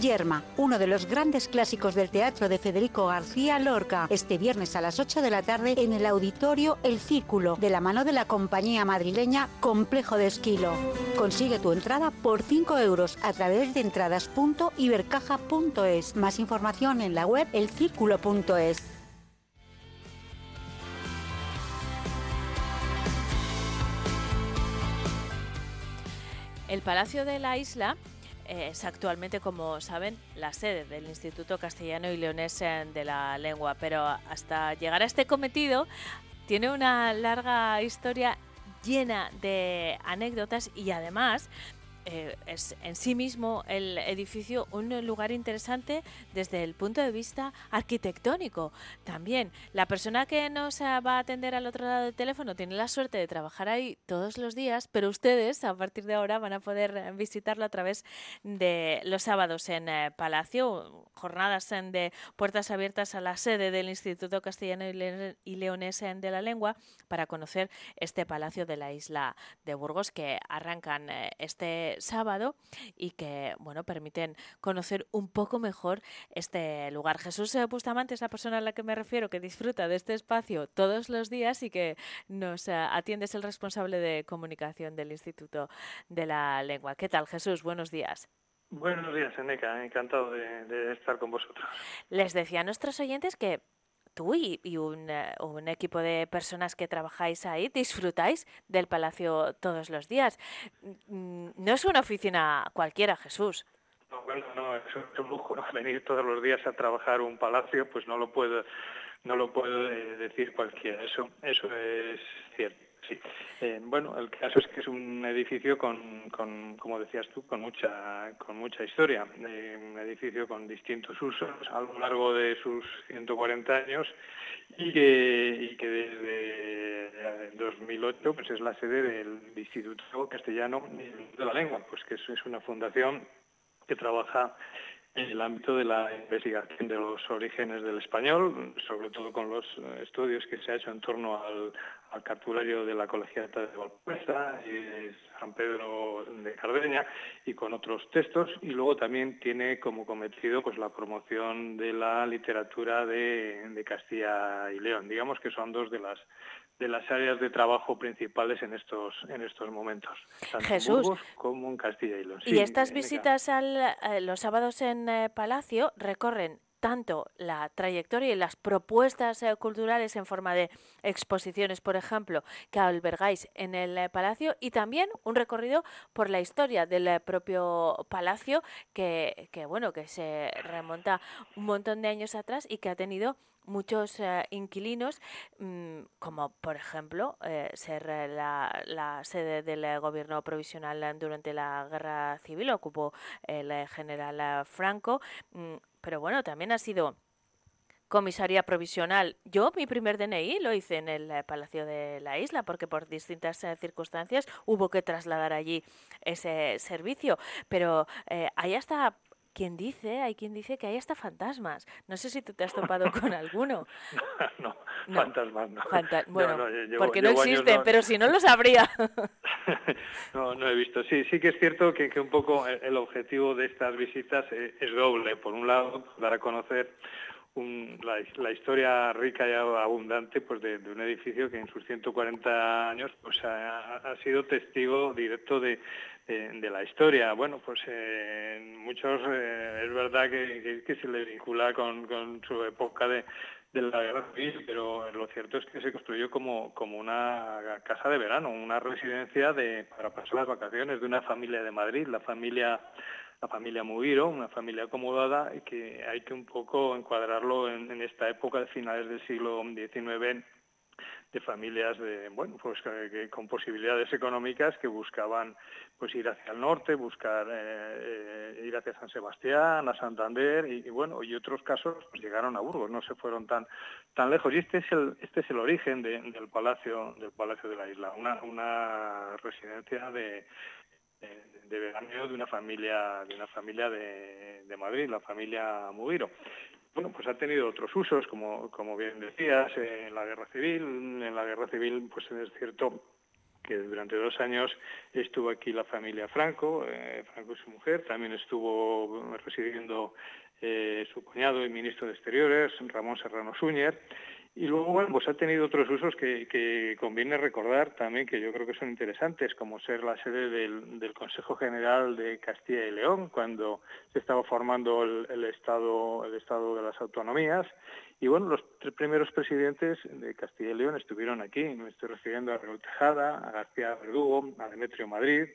S1: Yerma, uno de los grandes clásicos del teatro de Federico García Lorca, este viernes a las 8 de la tarde en el auditorio El Círculo, de la mano de la compañía madrileña Complejo de Esquilo. Consigue tu entrada por 5 euros a través de entradas.ibercaja.es. Más información en la web elcírculo.es.
S3: El Palacio de la Isla es actualmente, como saben, la sede del Instituto Castellano y Leonés de la Lengua, pero hasta llegar a este cometido tiene una larga historia llena de anécdotas y además eh, es en sí mismo el edificio un lugar interesante desde el punto de vista arquitectónico. También la persona que nos va a atender al otro lado del teléfono tiene la suerte de trabajar ahí todos los días, pero ustedes a partir de ahora van a poder eh, visitarlo a través de los sábados en eh, Palacio, jornadas en de puertas abiertas a la sede del Instituto Castellano y, Le- y Leonés de la Lengua para conocer este Palacio de la isla de Burgos que arrancan este sábado y que bueno permiten conocer un poco mejor este lugar. Jesús eh, Bustamante es la persona a la que me refiero que disfruta de este espacio todos los días y que nos eh, atiende, es el responsable de comunicación del Instituto de la Lengua. ¿Qué tal Jesús? Buenos días.
S8: Buenos días, Eneca. Encantado de, de estar con vosotros.
S3: Les decía a nuestros oyentes que tú y, un, equipo de personas que trabajáis ahí disfrutáis del palacio todos los días. Mm, No es una oficina cualquiera, Jesús.
S8: No, bueno, no, es un, lujo. Venir todos los días a trabajar un palacio, pues no lo puedo, no lo puedo decir cualquiera. Eso, eso es cierto. Sí. Eh, bueno, el caso es que es un edificio con, como decías tú, con mucha, con mucha historia. Eh, un edificio con distintos usos a lo largo de sus 140 años y que, y que desde eh, 2008 pues es la sede del Instituto Castellano de la Lengua, pues que es una fundación que trabaja en el ámbito de la investigación de los orígenes del español, sobre todo con los eh, estudios que se ha hecho en torno al, al cartulario de la Colegiata de Valpuesta y de San Pedro de Cardeña y con otros textos y luego también tiene como cometido pues la promoción de la literatura de Castilla y León. Digamos que son dos de las de las áreas de trabajo principales en estos en estos momentos, tanto
S3: Jesús.
S8: Como en Castilla y León.
S3: y
S8: Sí,
S3: estas
S8: Neca.
S3: visitas al, eh, los sábados en eh, Palacio recorren tanto la trayectoria y las propuestas eh, culturales en forma de exposiciones, por ejemplo, que albergáis en el eh, palacio y también un recorrido por la historia del eh, propio palacio que, que bueno, que se remonta un montón de años atrás y que ha tenido muchos eh, inquilinos, mm, como por ejemplo eh, ser eh, la, la, sede del gobierno provisional durante la guerra civil, ocupó el general Franco, mm, pero bueno, también ha sido comisaría provisional. Yo mi primer DNI lo hice en el Palacio de la Isla porque por distintas circunstancias hubo que trasladar allí ese servicio. Pero eh, ahí hasta quien dice, hay quien dice que hay hasta fantasmas. No sé si tú te has topado con alguno.
S8: no, no, fantasmas no.
S3: bueno, porque no existen, pero si no lo sabría.
S8: no, no he visto. Sí, sí que es cierto que, que un poco el objetivo de estas visitas es, es doble. Por un lado, dar a conocer un, la, la, historia rica y abundante pues de, de, un edificio que en sus 140 años pues ha, ha sido testigo directo de, de, la historia. Bueno, pues eh, muchos eh, es verdad que, se le vincula con, su época de, de la guerra civil, pero lo cierto es que se construyó como, como una casa de verano, una residencia de, para pasar las vacaciones de una familia de Madrid, la familia la familia Mugiro, una familia acomodada y que hay que un poco encuadrarlo en, en esta época de finales del siglo XIX de familias de bueno pues con posibilidades económicas que buscaban pues ir hacia el norte buscar eh, eh, ir hacia San Sebastián a Santander y, bueno y otros casos pues llegaron a Burgos no se fueron tan tan lejos. Y este es el este es el origen de, del palacio del palacio de la isla una una residencia de de veraneo de una familia de una familia de, Madrid, la familia Mugiro. Bueno, pues ha tenido otros usos, como, como bien decías, en la guerra civil. En la guerra civil, pues es cierto que durante dos años estuvo aquí la familia Franco, eh, Franco y su mujer, también estuvo residiendo eh, su cuñado y ministro de Exteriores, Ramón Serrano Súñer, y luego, bueno, pues ha tenido otros usos que, que, conviene recordar también, que yo creo que son interesantes, como ser la sede del, del Consejo General de Castilla y León, cuando se estaba formando el, Estado, el Estado de las Autonomías. Y bueno, los tres primeros presidentes de Castilla y León estuvieron aquí. Me estoy refiriendo a Raúl Tejada, a García Verdugo, a Demetrio Madrid,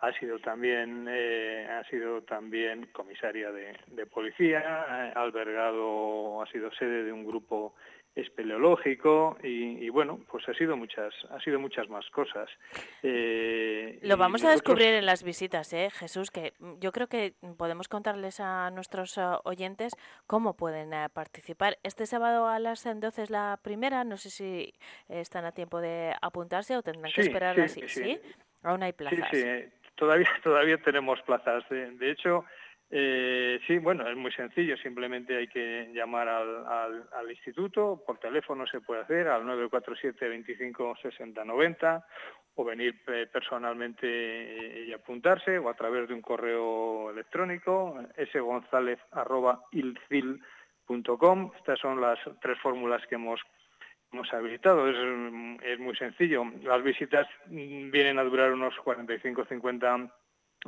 S8: ha sido también eh, ha sido también comisaria de, de policía, ha albergado, ha sido sede de un grupo espeleológico y, y, bueno, pues ha sido muchas, ha sido muchas más cosas.
S3: Eh, Lo vamos nosotros... a descubrir en las visitas, ¿eh, Jesús, que yo creo que podemos contarles a nuestros uh, oyentes cómo pueden uh, participar. Este sábado a las 12 es la primera, no sé si están a tiempo de apuntarse o tendrán
S8: sí,
S3: que esperar
S8: sí,
S3: así, ¿sí?
S8: ¿sí?
S3: Aún hay plazas.
S8: Sí, sí, todavía, todavía tenemos plazas. De, hecho, eh, sí, bueno, es muy sencillo, simplemente hay que llamar al, al, instituto, por teléfono se puede hacer, al 947 25 60 90, o venir eh, personalmente y apuntarse, o a través de un correo electrónico, sgonzalez.ilcil.com. Estas son las tres fórmulas que hemos hemos habilitado. Es, es, muy sencillo. Las visitas vienen a durar unos 45-50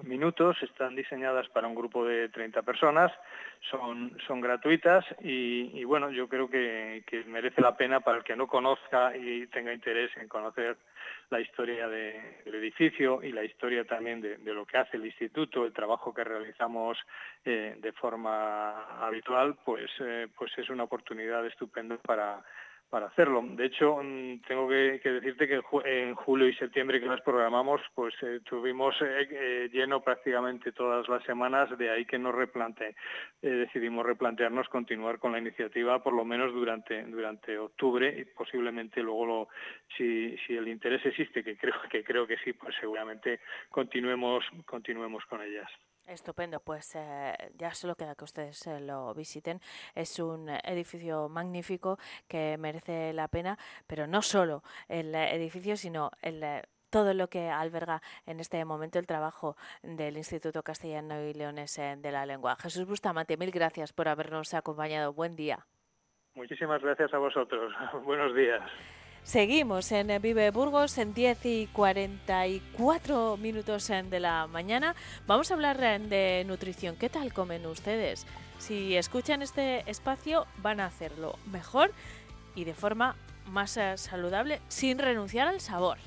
S8: minutos, están diseñadas para un grupo de 30 personas, son, son gratuitas y, bueno, yo creo que, merece la pena para el que no conozca y tenga interés en conocer la historia de, del edificio y la historia también de, de, lo que hace el instituto, el trabajo que realizamos eh, de forma habitual, pues, eh, pues es una oportunidad estupenda para para hacerlo. De hecho, mm, tengo que, decirte que en julio y septiembre que las programamos, pues eh, tuvimos eh, eh, lleno prácticamente todas las semanas, de ahí que nos replante, eh, decidimos replantearnos continuar con la iniciativa por lo menos durante durante octubre y posiblemente luego lo, si, si el interés existe, que creo que creo que sí, pues seguramente continuemos continuemos con ellas.
S3: Estupendo, pues eh, ya solo queda que ustedes eh, lo visiten. Es un edificio magnífico que merece la pena, pero no solo el edificio, sino el todo lo que alberga en este momento el trabajo del Instituto Castellano y Leones eh, de la Lengua. Jesús Bustamante, mil gracias por habernos acompañado. Buen día.
S8: Muchísimas gracias a vosotros. Buenos días.
S3: Seguimos en Vive Burgos en 10 y 44 minutos de la mañana. Vamos a hablar de nutrición. ¿Qué tal comen ustedes? Si escuchan este espacio van a hacerlo mejor y de forma más eh, saludable sin renunciar al sabor.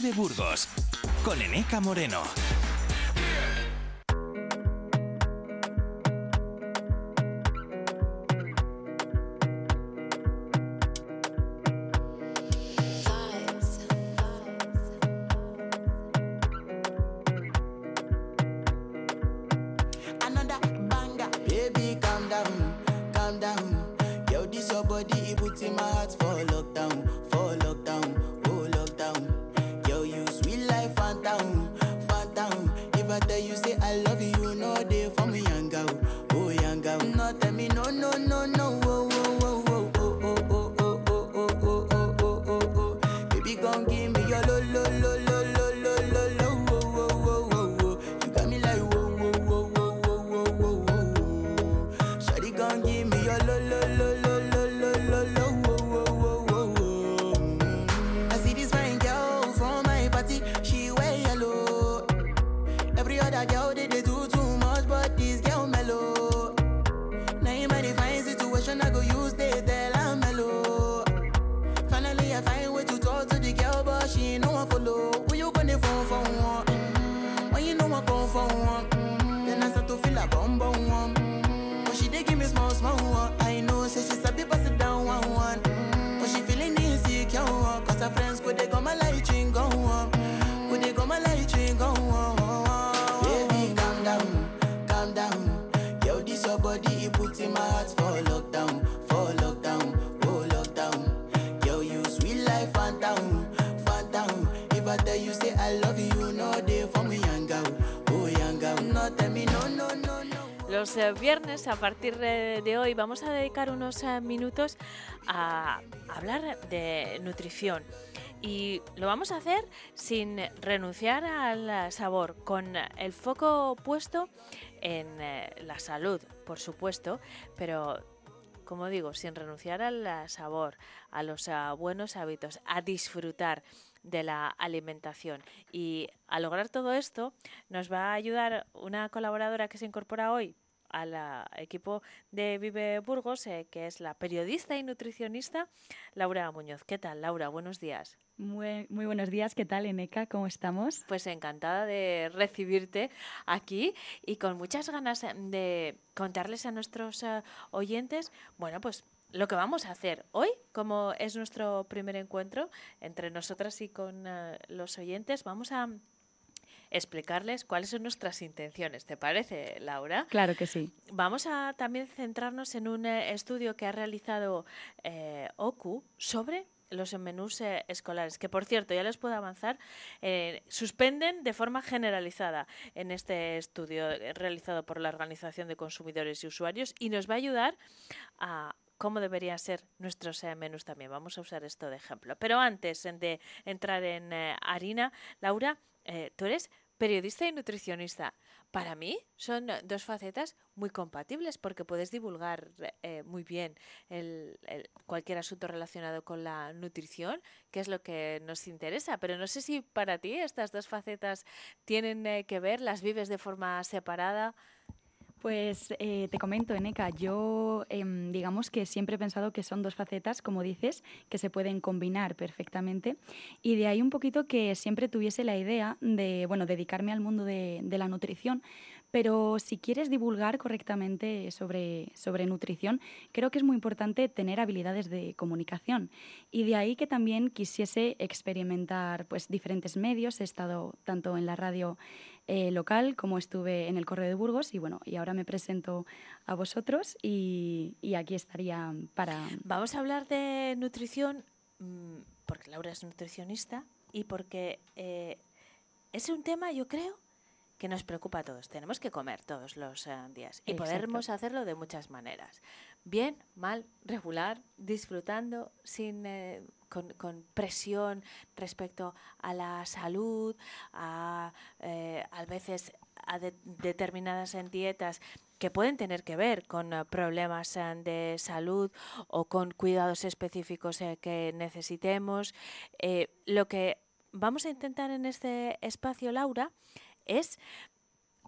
S2: Vive Burgos con Eneca Moreno.
S9: I go use they
S3: Los eh, viernes, a partir de, hoy, vamos a dedicar unos eh, minutos a hablar de nutrición. Y lo vamos a hacer sin renunciar al sabor, con el foco puesto en eh, la salud, por supuesto, pero como digo, sin renunciar al sabor, a los buenos hábitos, a disfrutar de la alimentación. Y a lograr todo esto nos va a ayudar una colaboradora que se incorpora hoy al equipo de Vive Burgos, eh, que es la periodista y nutricionista Laura Muñoz. ¿Qué tal, Laura? Buenos días.
S10: Muy, muy buenos días, ¿qué tal, Eneca? ¿Cómo estamos?
S3: Pues encantada de recibirte aquí y con muchas ganas de contarles a nuestros eh, oyentes, bueno, pues lo que vamos a hacer hoy, como es nuestro primer encuentro entre nosotras y con eh, los oyentes, vamos a explicarles cuáles son nuestras intenciones. ¿Te parece, Laura?
S10: Claro que sí.
S3: Vamos a también centrarnos en un eh, estudio que ha realizado eh, OCU sobre los menús eh, escolares, que por cierto, ya les puedo avanzar, eh, suspenden de forma generalizada en este estudio realizado por la Organización de Consumidores y Usuarios y nos va a ayudar a cómo deberían ser nuestros eh, menús también. Vamos a usar esto de ejemplo. Pero antes de entrar en harina, Laura, eh, tú eres periodista y nutricionista. Para mí son dos facetas muy compatibles porque puedes divulgar eh, muy bien el- el- cualquier asunto relacionado con la nutrición, que es lo que nos interesa. Pero no sé si para ti estas dos facetas tienen eh, que ver, las vives de forma separada.
S10: Pues eh, te comento, Eneca, yo em, digamos que siempre he pensado que son dos facetas, como dices, que se pueden combinar perfectamente. Y de ahí un poquito que siempre tuviese la idea de, bueno, dedicarme al mundo de, de la nutrición. Pero si quieres divulgar correctamente sobre, sobre nutrición, creo que es muy importante tener habilidades de comunicación. Y de ahí que también quisiese experimentar pues, diferentes medios. He estado tanto en la radio eh, local como estuve en el Correo de Burgos y bueno, y ahora me presento a vosotros y, y aquí estaría para...
S3: Vamos a hablar de nutrición mm, porque Laura es nutricionista y porque eh, es un tema, yo creo, que nos preocupa a todos. Tenemos que comer todos los eh, días y
S10: Exacto.
S3: podemos hacerlo de muchas maneras. Bien, mal, regular, disfrutando, sin, eh, con, con presión respecto a la salud, a, eh, a veces a de- determinadas dietas que pueden tener que ver con eh, problemas eh, de salud o con cuidados específicos eh, que necesitemos. Eh, lo que vamos a intentar en este espacio, Laura, es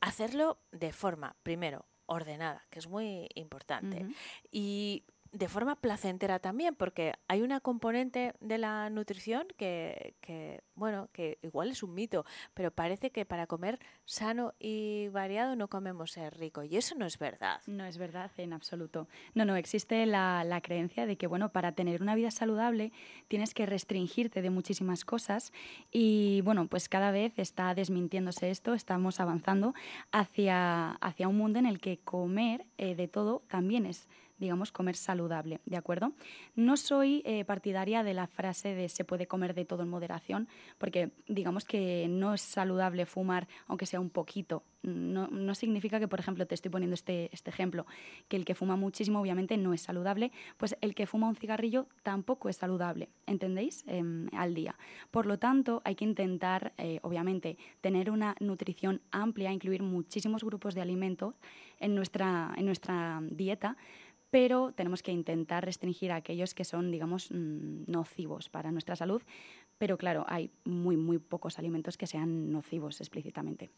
S3: hacerlo de forma, primero, ordenada, que es muy importante, y de forma placentera también, porque hay una componente de la nutrición que, que, bueno, que igual es un mito, pero parece que para comer sano y variado no comemos eh, rico, y eso no es verdad.
S10: No es verdad en absoluto. No, no, existe la, la creencia de que, bueno, para tener una vida saludable tienes que restringirte de muchísimas cosas y, bueno, pues cada vez está desmintiéndose esto, estamos avanzando hacia, hacia un mundo en el que comer eh, de todo también es digamos, comer saludable, ¿de acuerdo? No soy eh, partidaria de la frase de se puede comer de todo en moderación, porque digamos que no es saludable fumar, aunque sea un poquito. No, no significa que, por ejemplo, te estoy poniendo este, este ejemplo, que el que fuma muchísimo obviamente no es saludable, pues el que fuma un cigarrillo tampoco es saludable, ¿entendéis? Em, al día. Por lo tanto, hay que intentar, eh, obviamente, tener una nutrición amplia, incluir muchísimos grupos de alimentos en nuestra, en nuestra dieta, pero tenemos que intentar restringir a aquellos que son, digamos, mm, nocivos para nuestra salud. Pero claro, hay muy, muy pocos alimentos que sean nocivos explícitamente.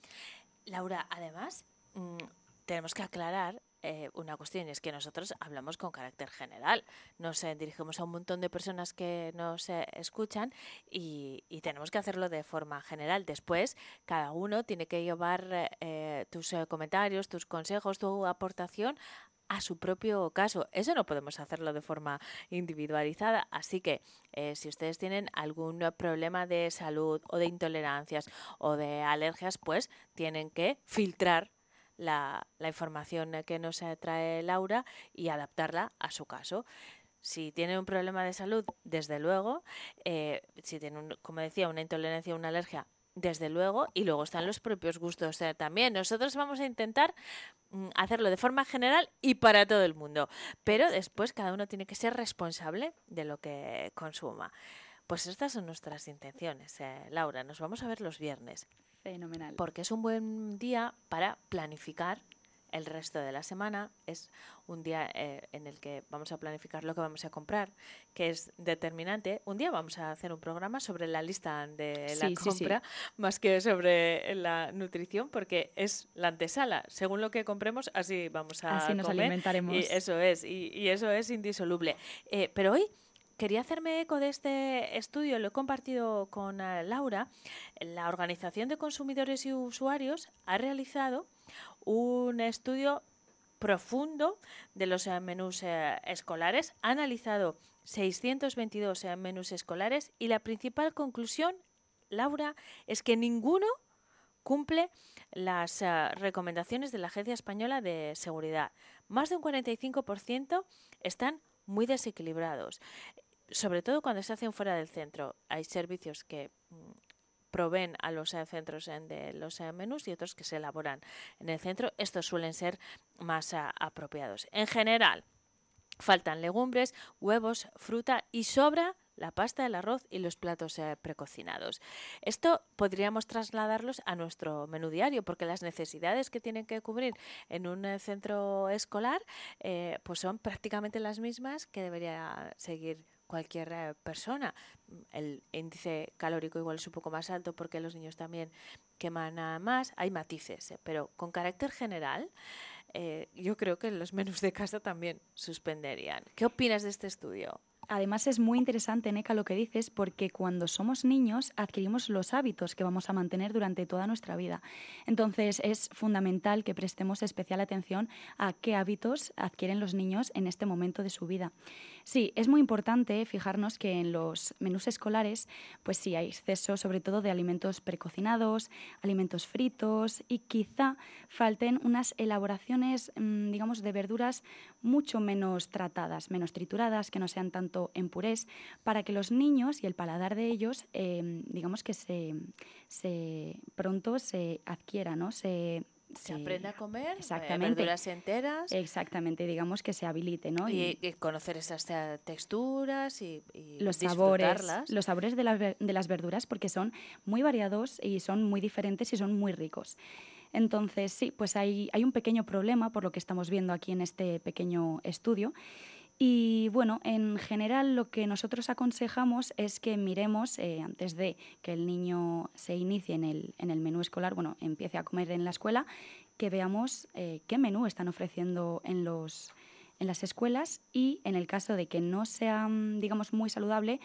S3: Laura, además, mm, tenemos que aclarar eh, una cuestión, es que nosotros hablamos con carácter general. Nos eh, dirigimos a un montón de personas que nos eh, escuchan y, tenemos que hacerlo de forma general. Después, cada uno tiene que llevar eh, tus comentarios, tus consejos, tu aportación a su propio caso. Eso no podemos hacerlo de forma individualizada. Así que si ustedes tienen algún problema de salud o de intolerancias o de alergias, pues tienen que filtrar la, la información que nos trae Laura y adaptarla a su caso. Si tienen un problema de salud, desde luego, eh, si tienen, un- como decía, una intolerancia o una alergia, desde luego, y luego están los propios gustos eh, también. Nosotros vamos a intentar mm, hacerlo de forma general y para todo el mundo, pero después cada uno tiene que ser responsable de lo que consuma. Pues estas son nuestras intenciones, eh, Laura. Nos vamos a ver los viernes
S10: Fenomenal.
S3: porque es un buen día para planificar el resto de la semana. Es un día eh, en el que vamos a planificar lo que vamos a comprar, que es determinante. Un día vamos a hacer un programa sobre la lista de la
S10: Sí, sí, sí.
S3: compra, más que sobre la nutrición, porque es la antesala. Según lo que compremos, así vamos a
S10: Así nos
S3: comer.
S10: alimentaremos.
S3: Y eso es, y, y eso es indisoluble. Eh, pero hoy quería hacerme eco de este estudio, lo he compartido con eh, Laura. La Organización de Consumidores y Usuarios ha realizado un estudio profundo de los eh, menús eh, escolares, ha analizado 622 eh, menús escolares y la principal conclusión, Laura, es que ninguno cumple las recomendaciones de la Agencia Española de Seguridad. Más de un 45% están muy desequilibrados, sobre todo cuando se hacen fuera del centro. Hay servicios que mm, proveen a los centros de los menús y otros que se elaboran en el centro. Estos suelen ser más apropiados. En general, faltan legumbres, huevos, fruta y sobra la pasta, el arroz y los platos eh, precocinados. Esto podríamos trasladarlos a nuestro menú diario porque las necesidades que tienen que cubrir en un eh, centro escolar eh, pues son prácticamente las mismas que debería seguir cualquier eh, persona. El índice calórico igual es un poco más alto porque los niños también queman más. Hay matices, eh, pero con carácter general eh, yo creo que los menús de casa también suspenderían. ¿Qué opinas de este estudio?
S10: Además es muy interesante, Neca, lo que dices, porque cuando somos niños adquirimos los hábitos que vamos a mantener durante toda nuestra vida. Entonces es fundamental que prestemos especial atención a qué hábitos adquieren los niños en este momento de su vida. Sí, es muy importante fijarnos que en los menús escolares, pues sí, hay exceso sobre todo de alimentos precocinados, alimentos fritos y quizá falten unas elaboraciones, mm, digamos, de verduras mucho menos tratadas, menos trituradas, que no sean tanto tanto en purés, para que los niños y el paladar de ellos, em, digamos que se, se pronto se adquiera, ¿no? Se,
S3: se aprende a comer
S10: exactamente.
S3: verduras enteras.
S10: Exactamente, digamos que se habilite, ¿no?
S3: Y, y conocer esas eh, texturas y, y
S10: los sabores, los sabores de, la, de las verduras, porque son muy variados y son muy diferentes y son muy ricos. Entonces, sí, pues hay, hay un pequeño problema por lo que estamos viendo aquí en este pequeño estudio. Y bueno, en general lo que nosotros aconsejamos es que miremos, eh, antes de que el niño se inicie en el, en el menú escolar, bueno, empiece a comer en la escuela, que veamos eh, qué menú están ofreciendo en, los, en las escuelas y en el caso de que no sea, mm, digamos, muy saludable,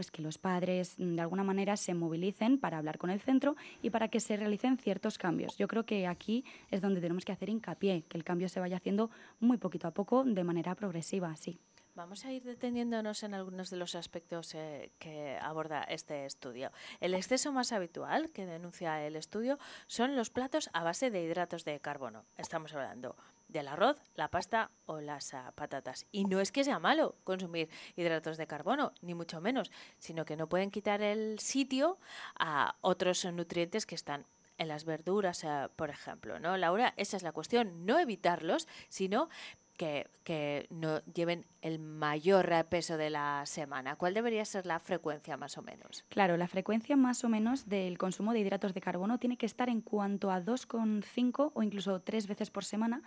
S10: pues que los padres mm, de alguna manera se movilicen para hablar con el centro y para que se realicen ciertos cambios. Yo creo que aquí es donde tenemos que hacer hincapié, que el cambio se vaya haciendo muy poquito a poco, de manera progresiva, sí.
S3: Vamos a ir deteniéndonos en algunos de los aspectos eh, que aborda este estudio. El exceso más habitual que denuncia el estudio son los platos a base de hidratos de carbono. Estamos hablando del arroz, la pasta o las uh, patatas. Y no es que sea malo consumir hidratos de carbono, ni mucho menos, sino que no pueden quitar el sitio a otros nutrientes que están en las verduras, uh, por ejemplo, ¿no? Laura, esa es la cuestión, no evitarlos, sino que, que, no lleven el mayor peso de la semana. ¿Cuál debería ser la frecuencia más o menos?
S10: Claro, la frecuencia más o menos del consumo de hidratos de carbono tiene que estar en cuanto a 2,5 o incluso tres veces por semana,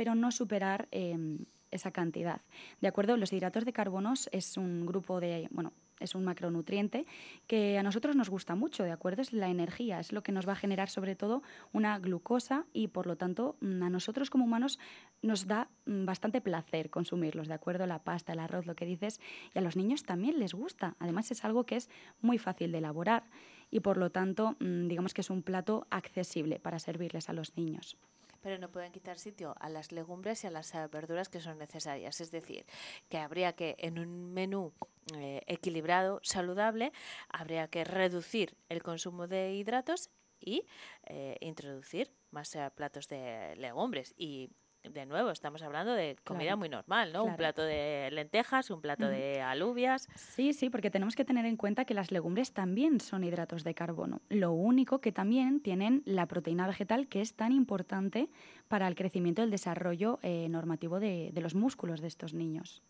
S10: pero no superar eh, esa cantidad. ¿De acuerdo? Los hidratos de carbono es un grupo de, bueno, es un macronutriente que a nosotros nos gusta mucho, ¿de acuerdo? Es la energía, es lo que nos va a generar sobre todo una glucosa y por lo tanto mm, a nosotros como humanos nos da mm, bastante placer consumirlos, ¿de acuerdo? La pasta, el arroz, lo que dices, y a los niños también les gusta. Además es algo que es muy fácil de elaborar y por lo tanto mm, digamos que es un plato accesible para servirles a los niños
S3: pero no pueden quitar sitio a las legumbres y a las verduras que son necesarias. Es decir, que habría que en un menú eh, equilibrado, saludable, habría que reducir el consumo de hidratos y eh, introducir más eh, platos de legumbres y de nuevo, estamos hablando de comida muy normal, ¿no? Un plato de lentejas, un plato de alubias.
S10: Sí, sí, porque tenemos que tener en cuenta que las legumbres también son hidratos de carbono. Lo único que también tienen la proteína vegetal, que es tan importante para el crecimiento y el desarrollo eh, normativo de los músculos de estos niños.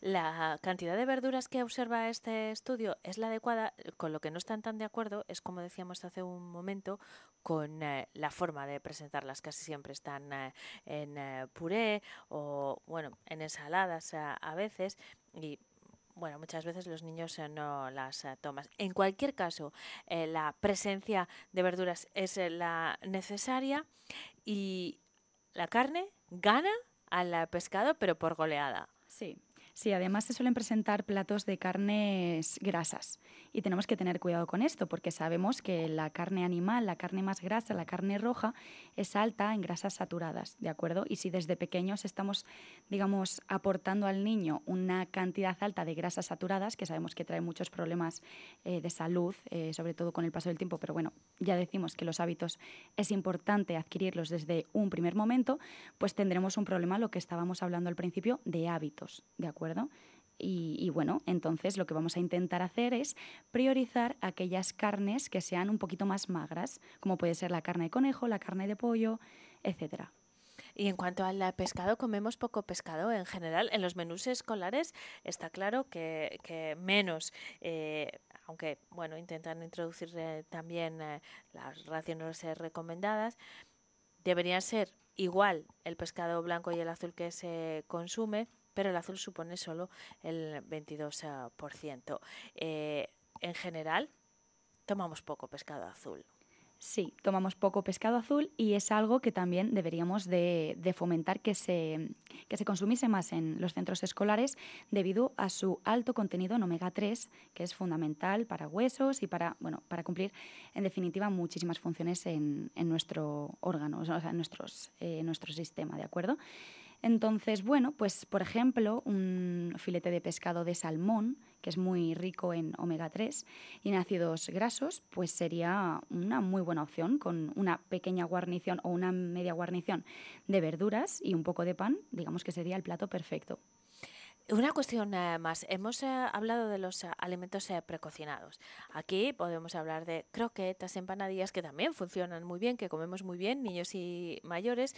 S3: La cantidad de verduras que observa este estudio es la adecuada, con lo que no están tan de acuerdo es, como decíamos hace un momento, con eh, la forma de presentarlas. Casi siempre están eh, en eh, puré o, bueno, en ensaladas a veces y bueno, muchas veces los niños no las toman. En cualquier caso, la presencia de verduras es la necesaria y la carne gana al pescado, pero por goleada.
S10: Sí, Sí, además se suelen presentar platos de carnes grasas y tenemos que tener cuidado con esto porque sabemos que la carne animal, la carne más grasa, la carne roja, es alta en grasas saturadas, ¿de acuerdo? Y si desde pequeños estamos, digamos, aportando al niño una cantidad alta de grasas saturadas, que sabemos que trae muchos problemas eh, de salud, eh, sobre todo con el paso del tiempo, pero bueno, ya decimos que los hábitos es importante adquirirlos desde un primer momento, pues tendremos un problema, lo que estábamos hablando al principio, de hábitos, ¿de acuerdo? Y, bueno, entonces lo que vamos a intentar hacer es priorizar aquellas carnes que sean un poquito más magras, como puede ser la carne de conejo, la carne de pollo, etcétera.
S3: Y en cuanto al pescado, comemos poco pescado en general. En los menús escolares está claro que, menos, eh, aunque bueno, intentan introducir eh, también eh, las raciones recomendadas, deberían ser igual el pescado blanco y el azul que se consume pero el azul supone solo el 22%. Eh, en general, tomamos poco pescado azul.
S10: Sí, tomamos poco pescado azul y es algo que también deberíamos de, fomentar que se, que se consumiese más en los centros escolares debido a su alto contenido en omega 3, que es fundamental para huesos y para, bueno, para cumplir, en definitiva, muchísimas funciones en, nuestro órgano, o sea, en nuestros, eh, nuestro sistema, ¿de acuerdo? Entonces, bueno, pues por ejemplo, un filete de pescado de salmón, que es muy rico en omega 3 y en ácidos grasos, pues sería una muy buena opción con una pequeña guarnición o una media guarnición de verduras y un poco de pan, digamos que sería el plato perfecto.
S3: Una cuestión más. Hemos eh, hablado de los eh, alimentos eh, precocinados. Aquí podemos hablar de croquetas, empanadillas, que también funcionan muy bien, que comemos muy bien, niños y mayores.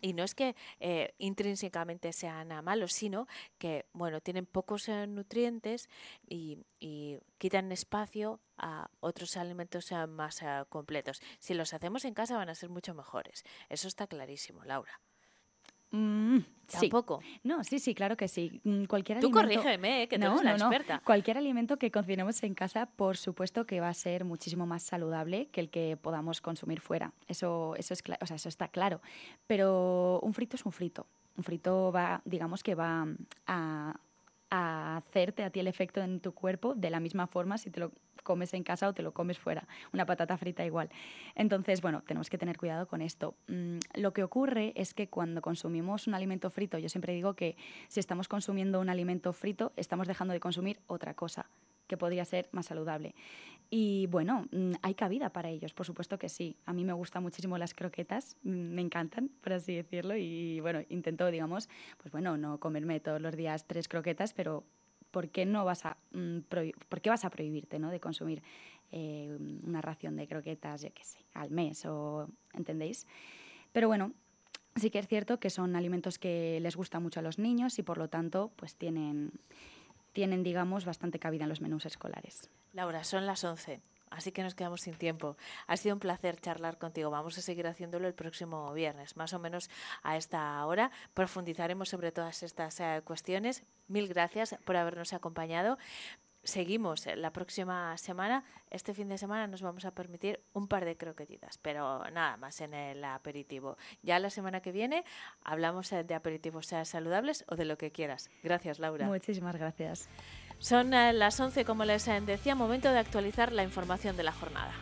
S3: Y no es que eh, intrínsecamente sean malos, sino que bueno, tienen pocos eh, nutrientes y, y quitan espacio a otros alimentos más completos. Si los hacemos en casa van a ser mucho mejores. Eso está clarísimo, Laura.
S10: Mm, sí.
S3: Tampoco.
S10: No, sí, sí, claro que sí. Mm, Cualquier
S3: Tú
S10: alimento...
S3: corrígeme, que tú
S10: no,
S3: eres la
S10: no, no.
S3: experta.
S10: Cualquier alimento que cocinemos en casa, por supuesto que va a ser muchísimo más saludable que el que podamos consumir fuera. Eso, eso, es, o sea, eso está claro. Pero un frito es un frito. Un frito va, digamos que va a, a hacerte a ti el efecto en tu cuerpo de la misma forma si te lo comes en casa o te lo comes fuera. Una patata frita igual. Entonces, bueno, tenemos que tener cuidado con esto. Mm, lo que ocurre es que cuando consumimos un alimento frito, yo siempre digo que si estamos consumiendo un alimento frito, estamos dejando de consumir otra cosa que podría ser más saludable. Y bueno, mm, hay cabida para ellos, por supuesto que sí. A mí me gustan muchísimo las croquetas, mm, me encantan, por así decirlo, y bueno, intento, digamos, pues bueno, no comerme todos los días tres croquetas, pero ¿por qué no vas a, mm, por qué vas a prohibirte ¿no? de consumir eh, una ración de croquetas, yo qué sé, al mes o, ¿entendéis? Pero bueno, sí que es cierto que son alimentos que les gustan mucho a los niños y por lo tanto, pues tienen, tienen digamos, bastante cabida en los menús escolares.
S3: Laura, son las 11. Así que nos quedamos sin tiempo. Ha sido un placer charlar contigo. Vamos a seguir haciéndolo el próximo viernes, más o menos a esta hora. Profundizaremos sobre todas estas eh, cuestiones. Mil gracias por habernos acompañado. Seguimos la próxima semana. Este fin de semana nos vamos a permitir un par de croquetitas, pero nada más en el aperitivo. Ya la semana que viene hablamos eh, de aperitivos eh, saludables o de lo que quieras. Gracias, Laura.
S10: Muchísimas gracias.
S3: Son las 11, como les decía, momento de actualizar la información de la jornada.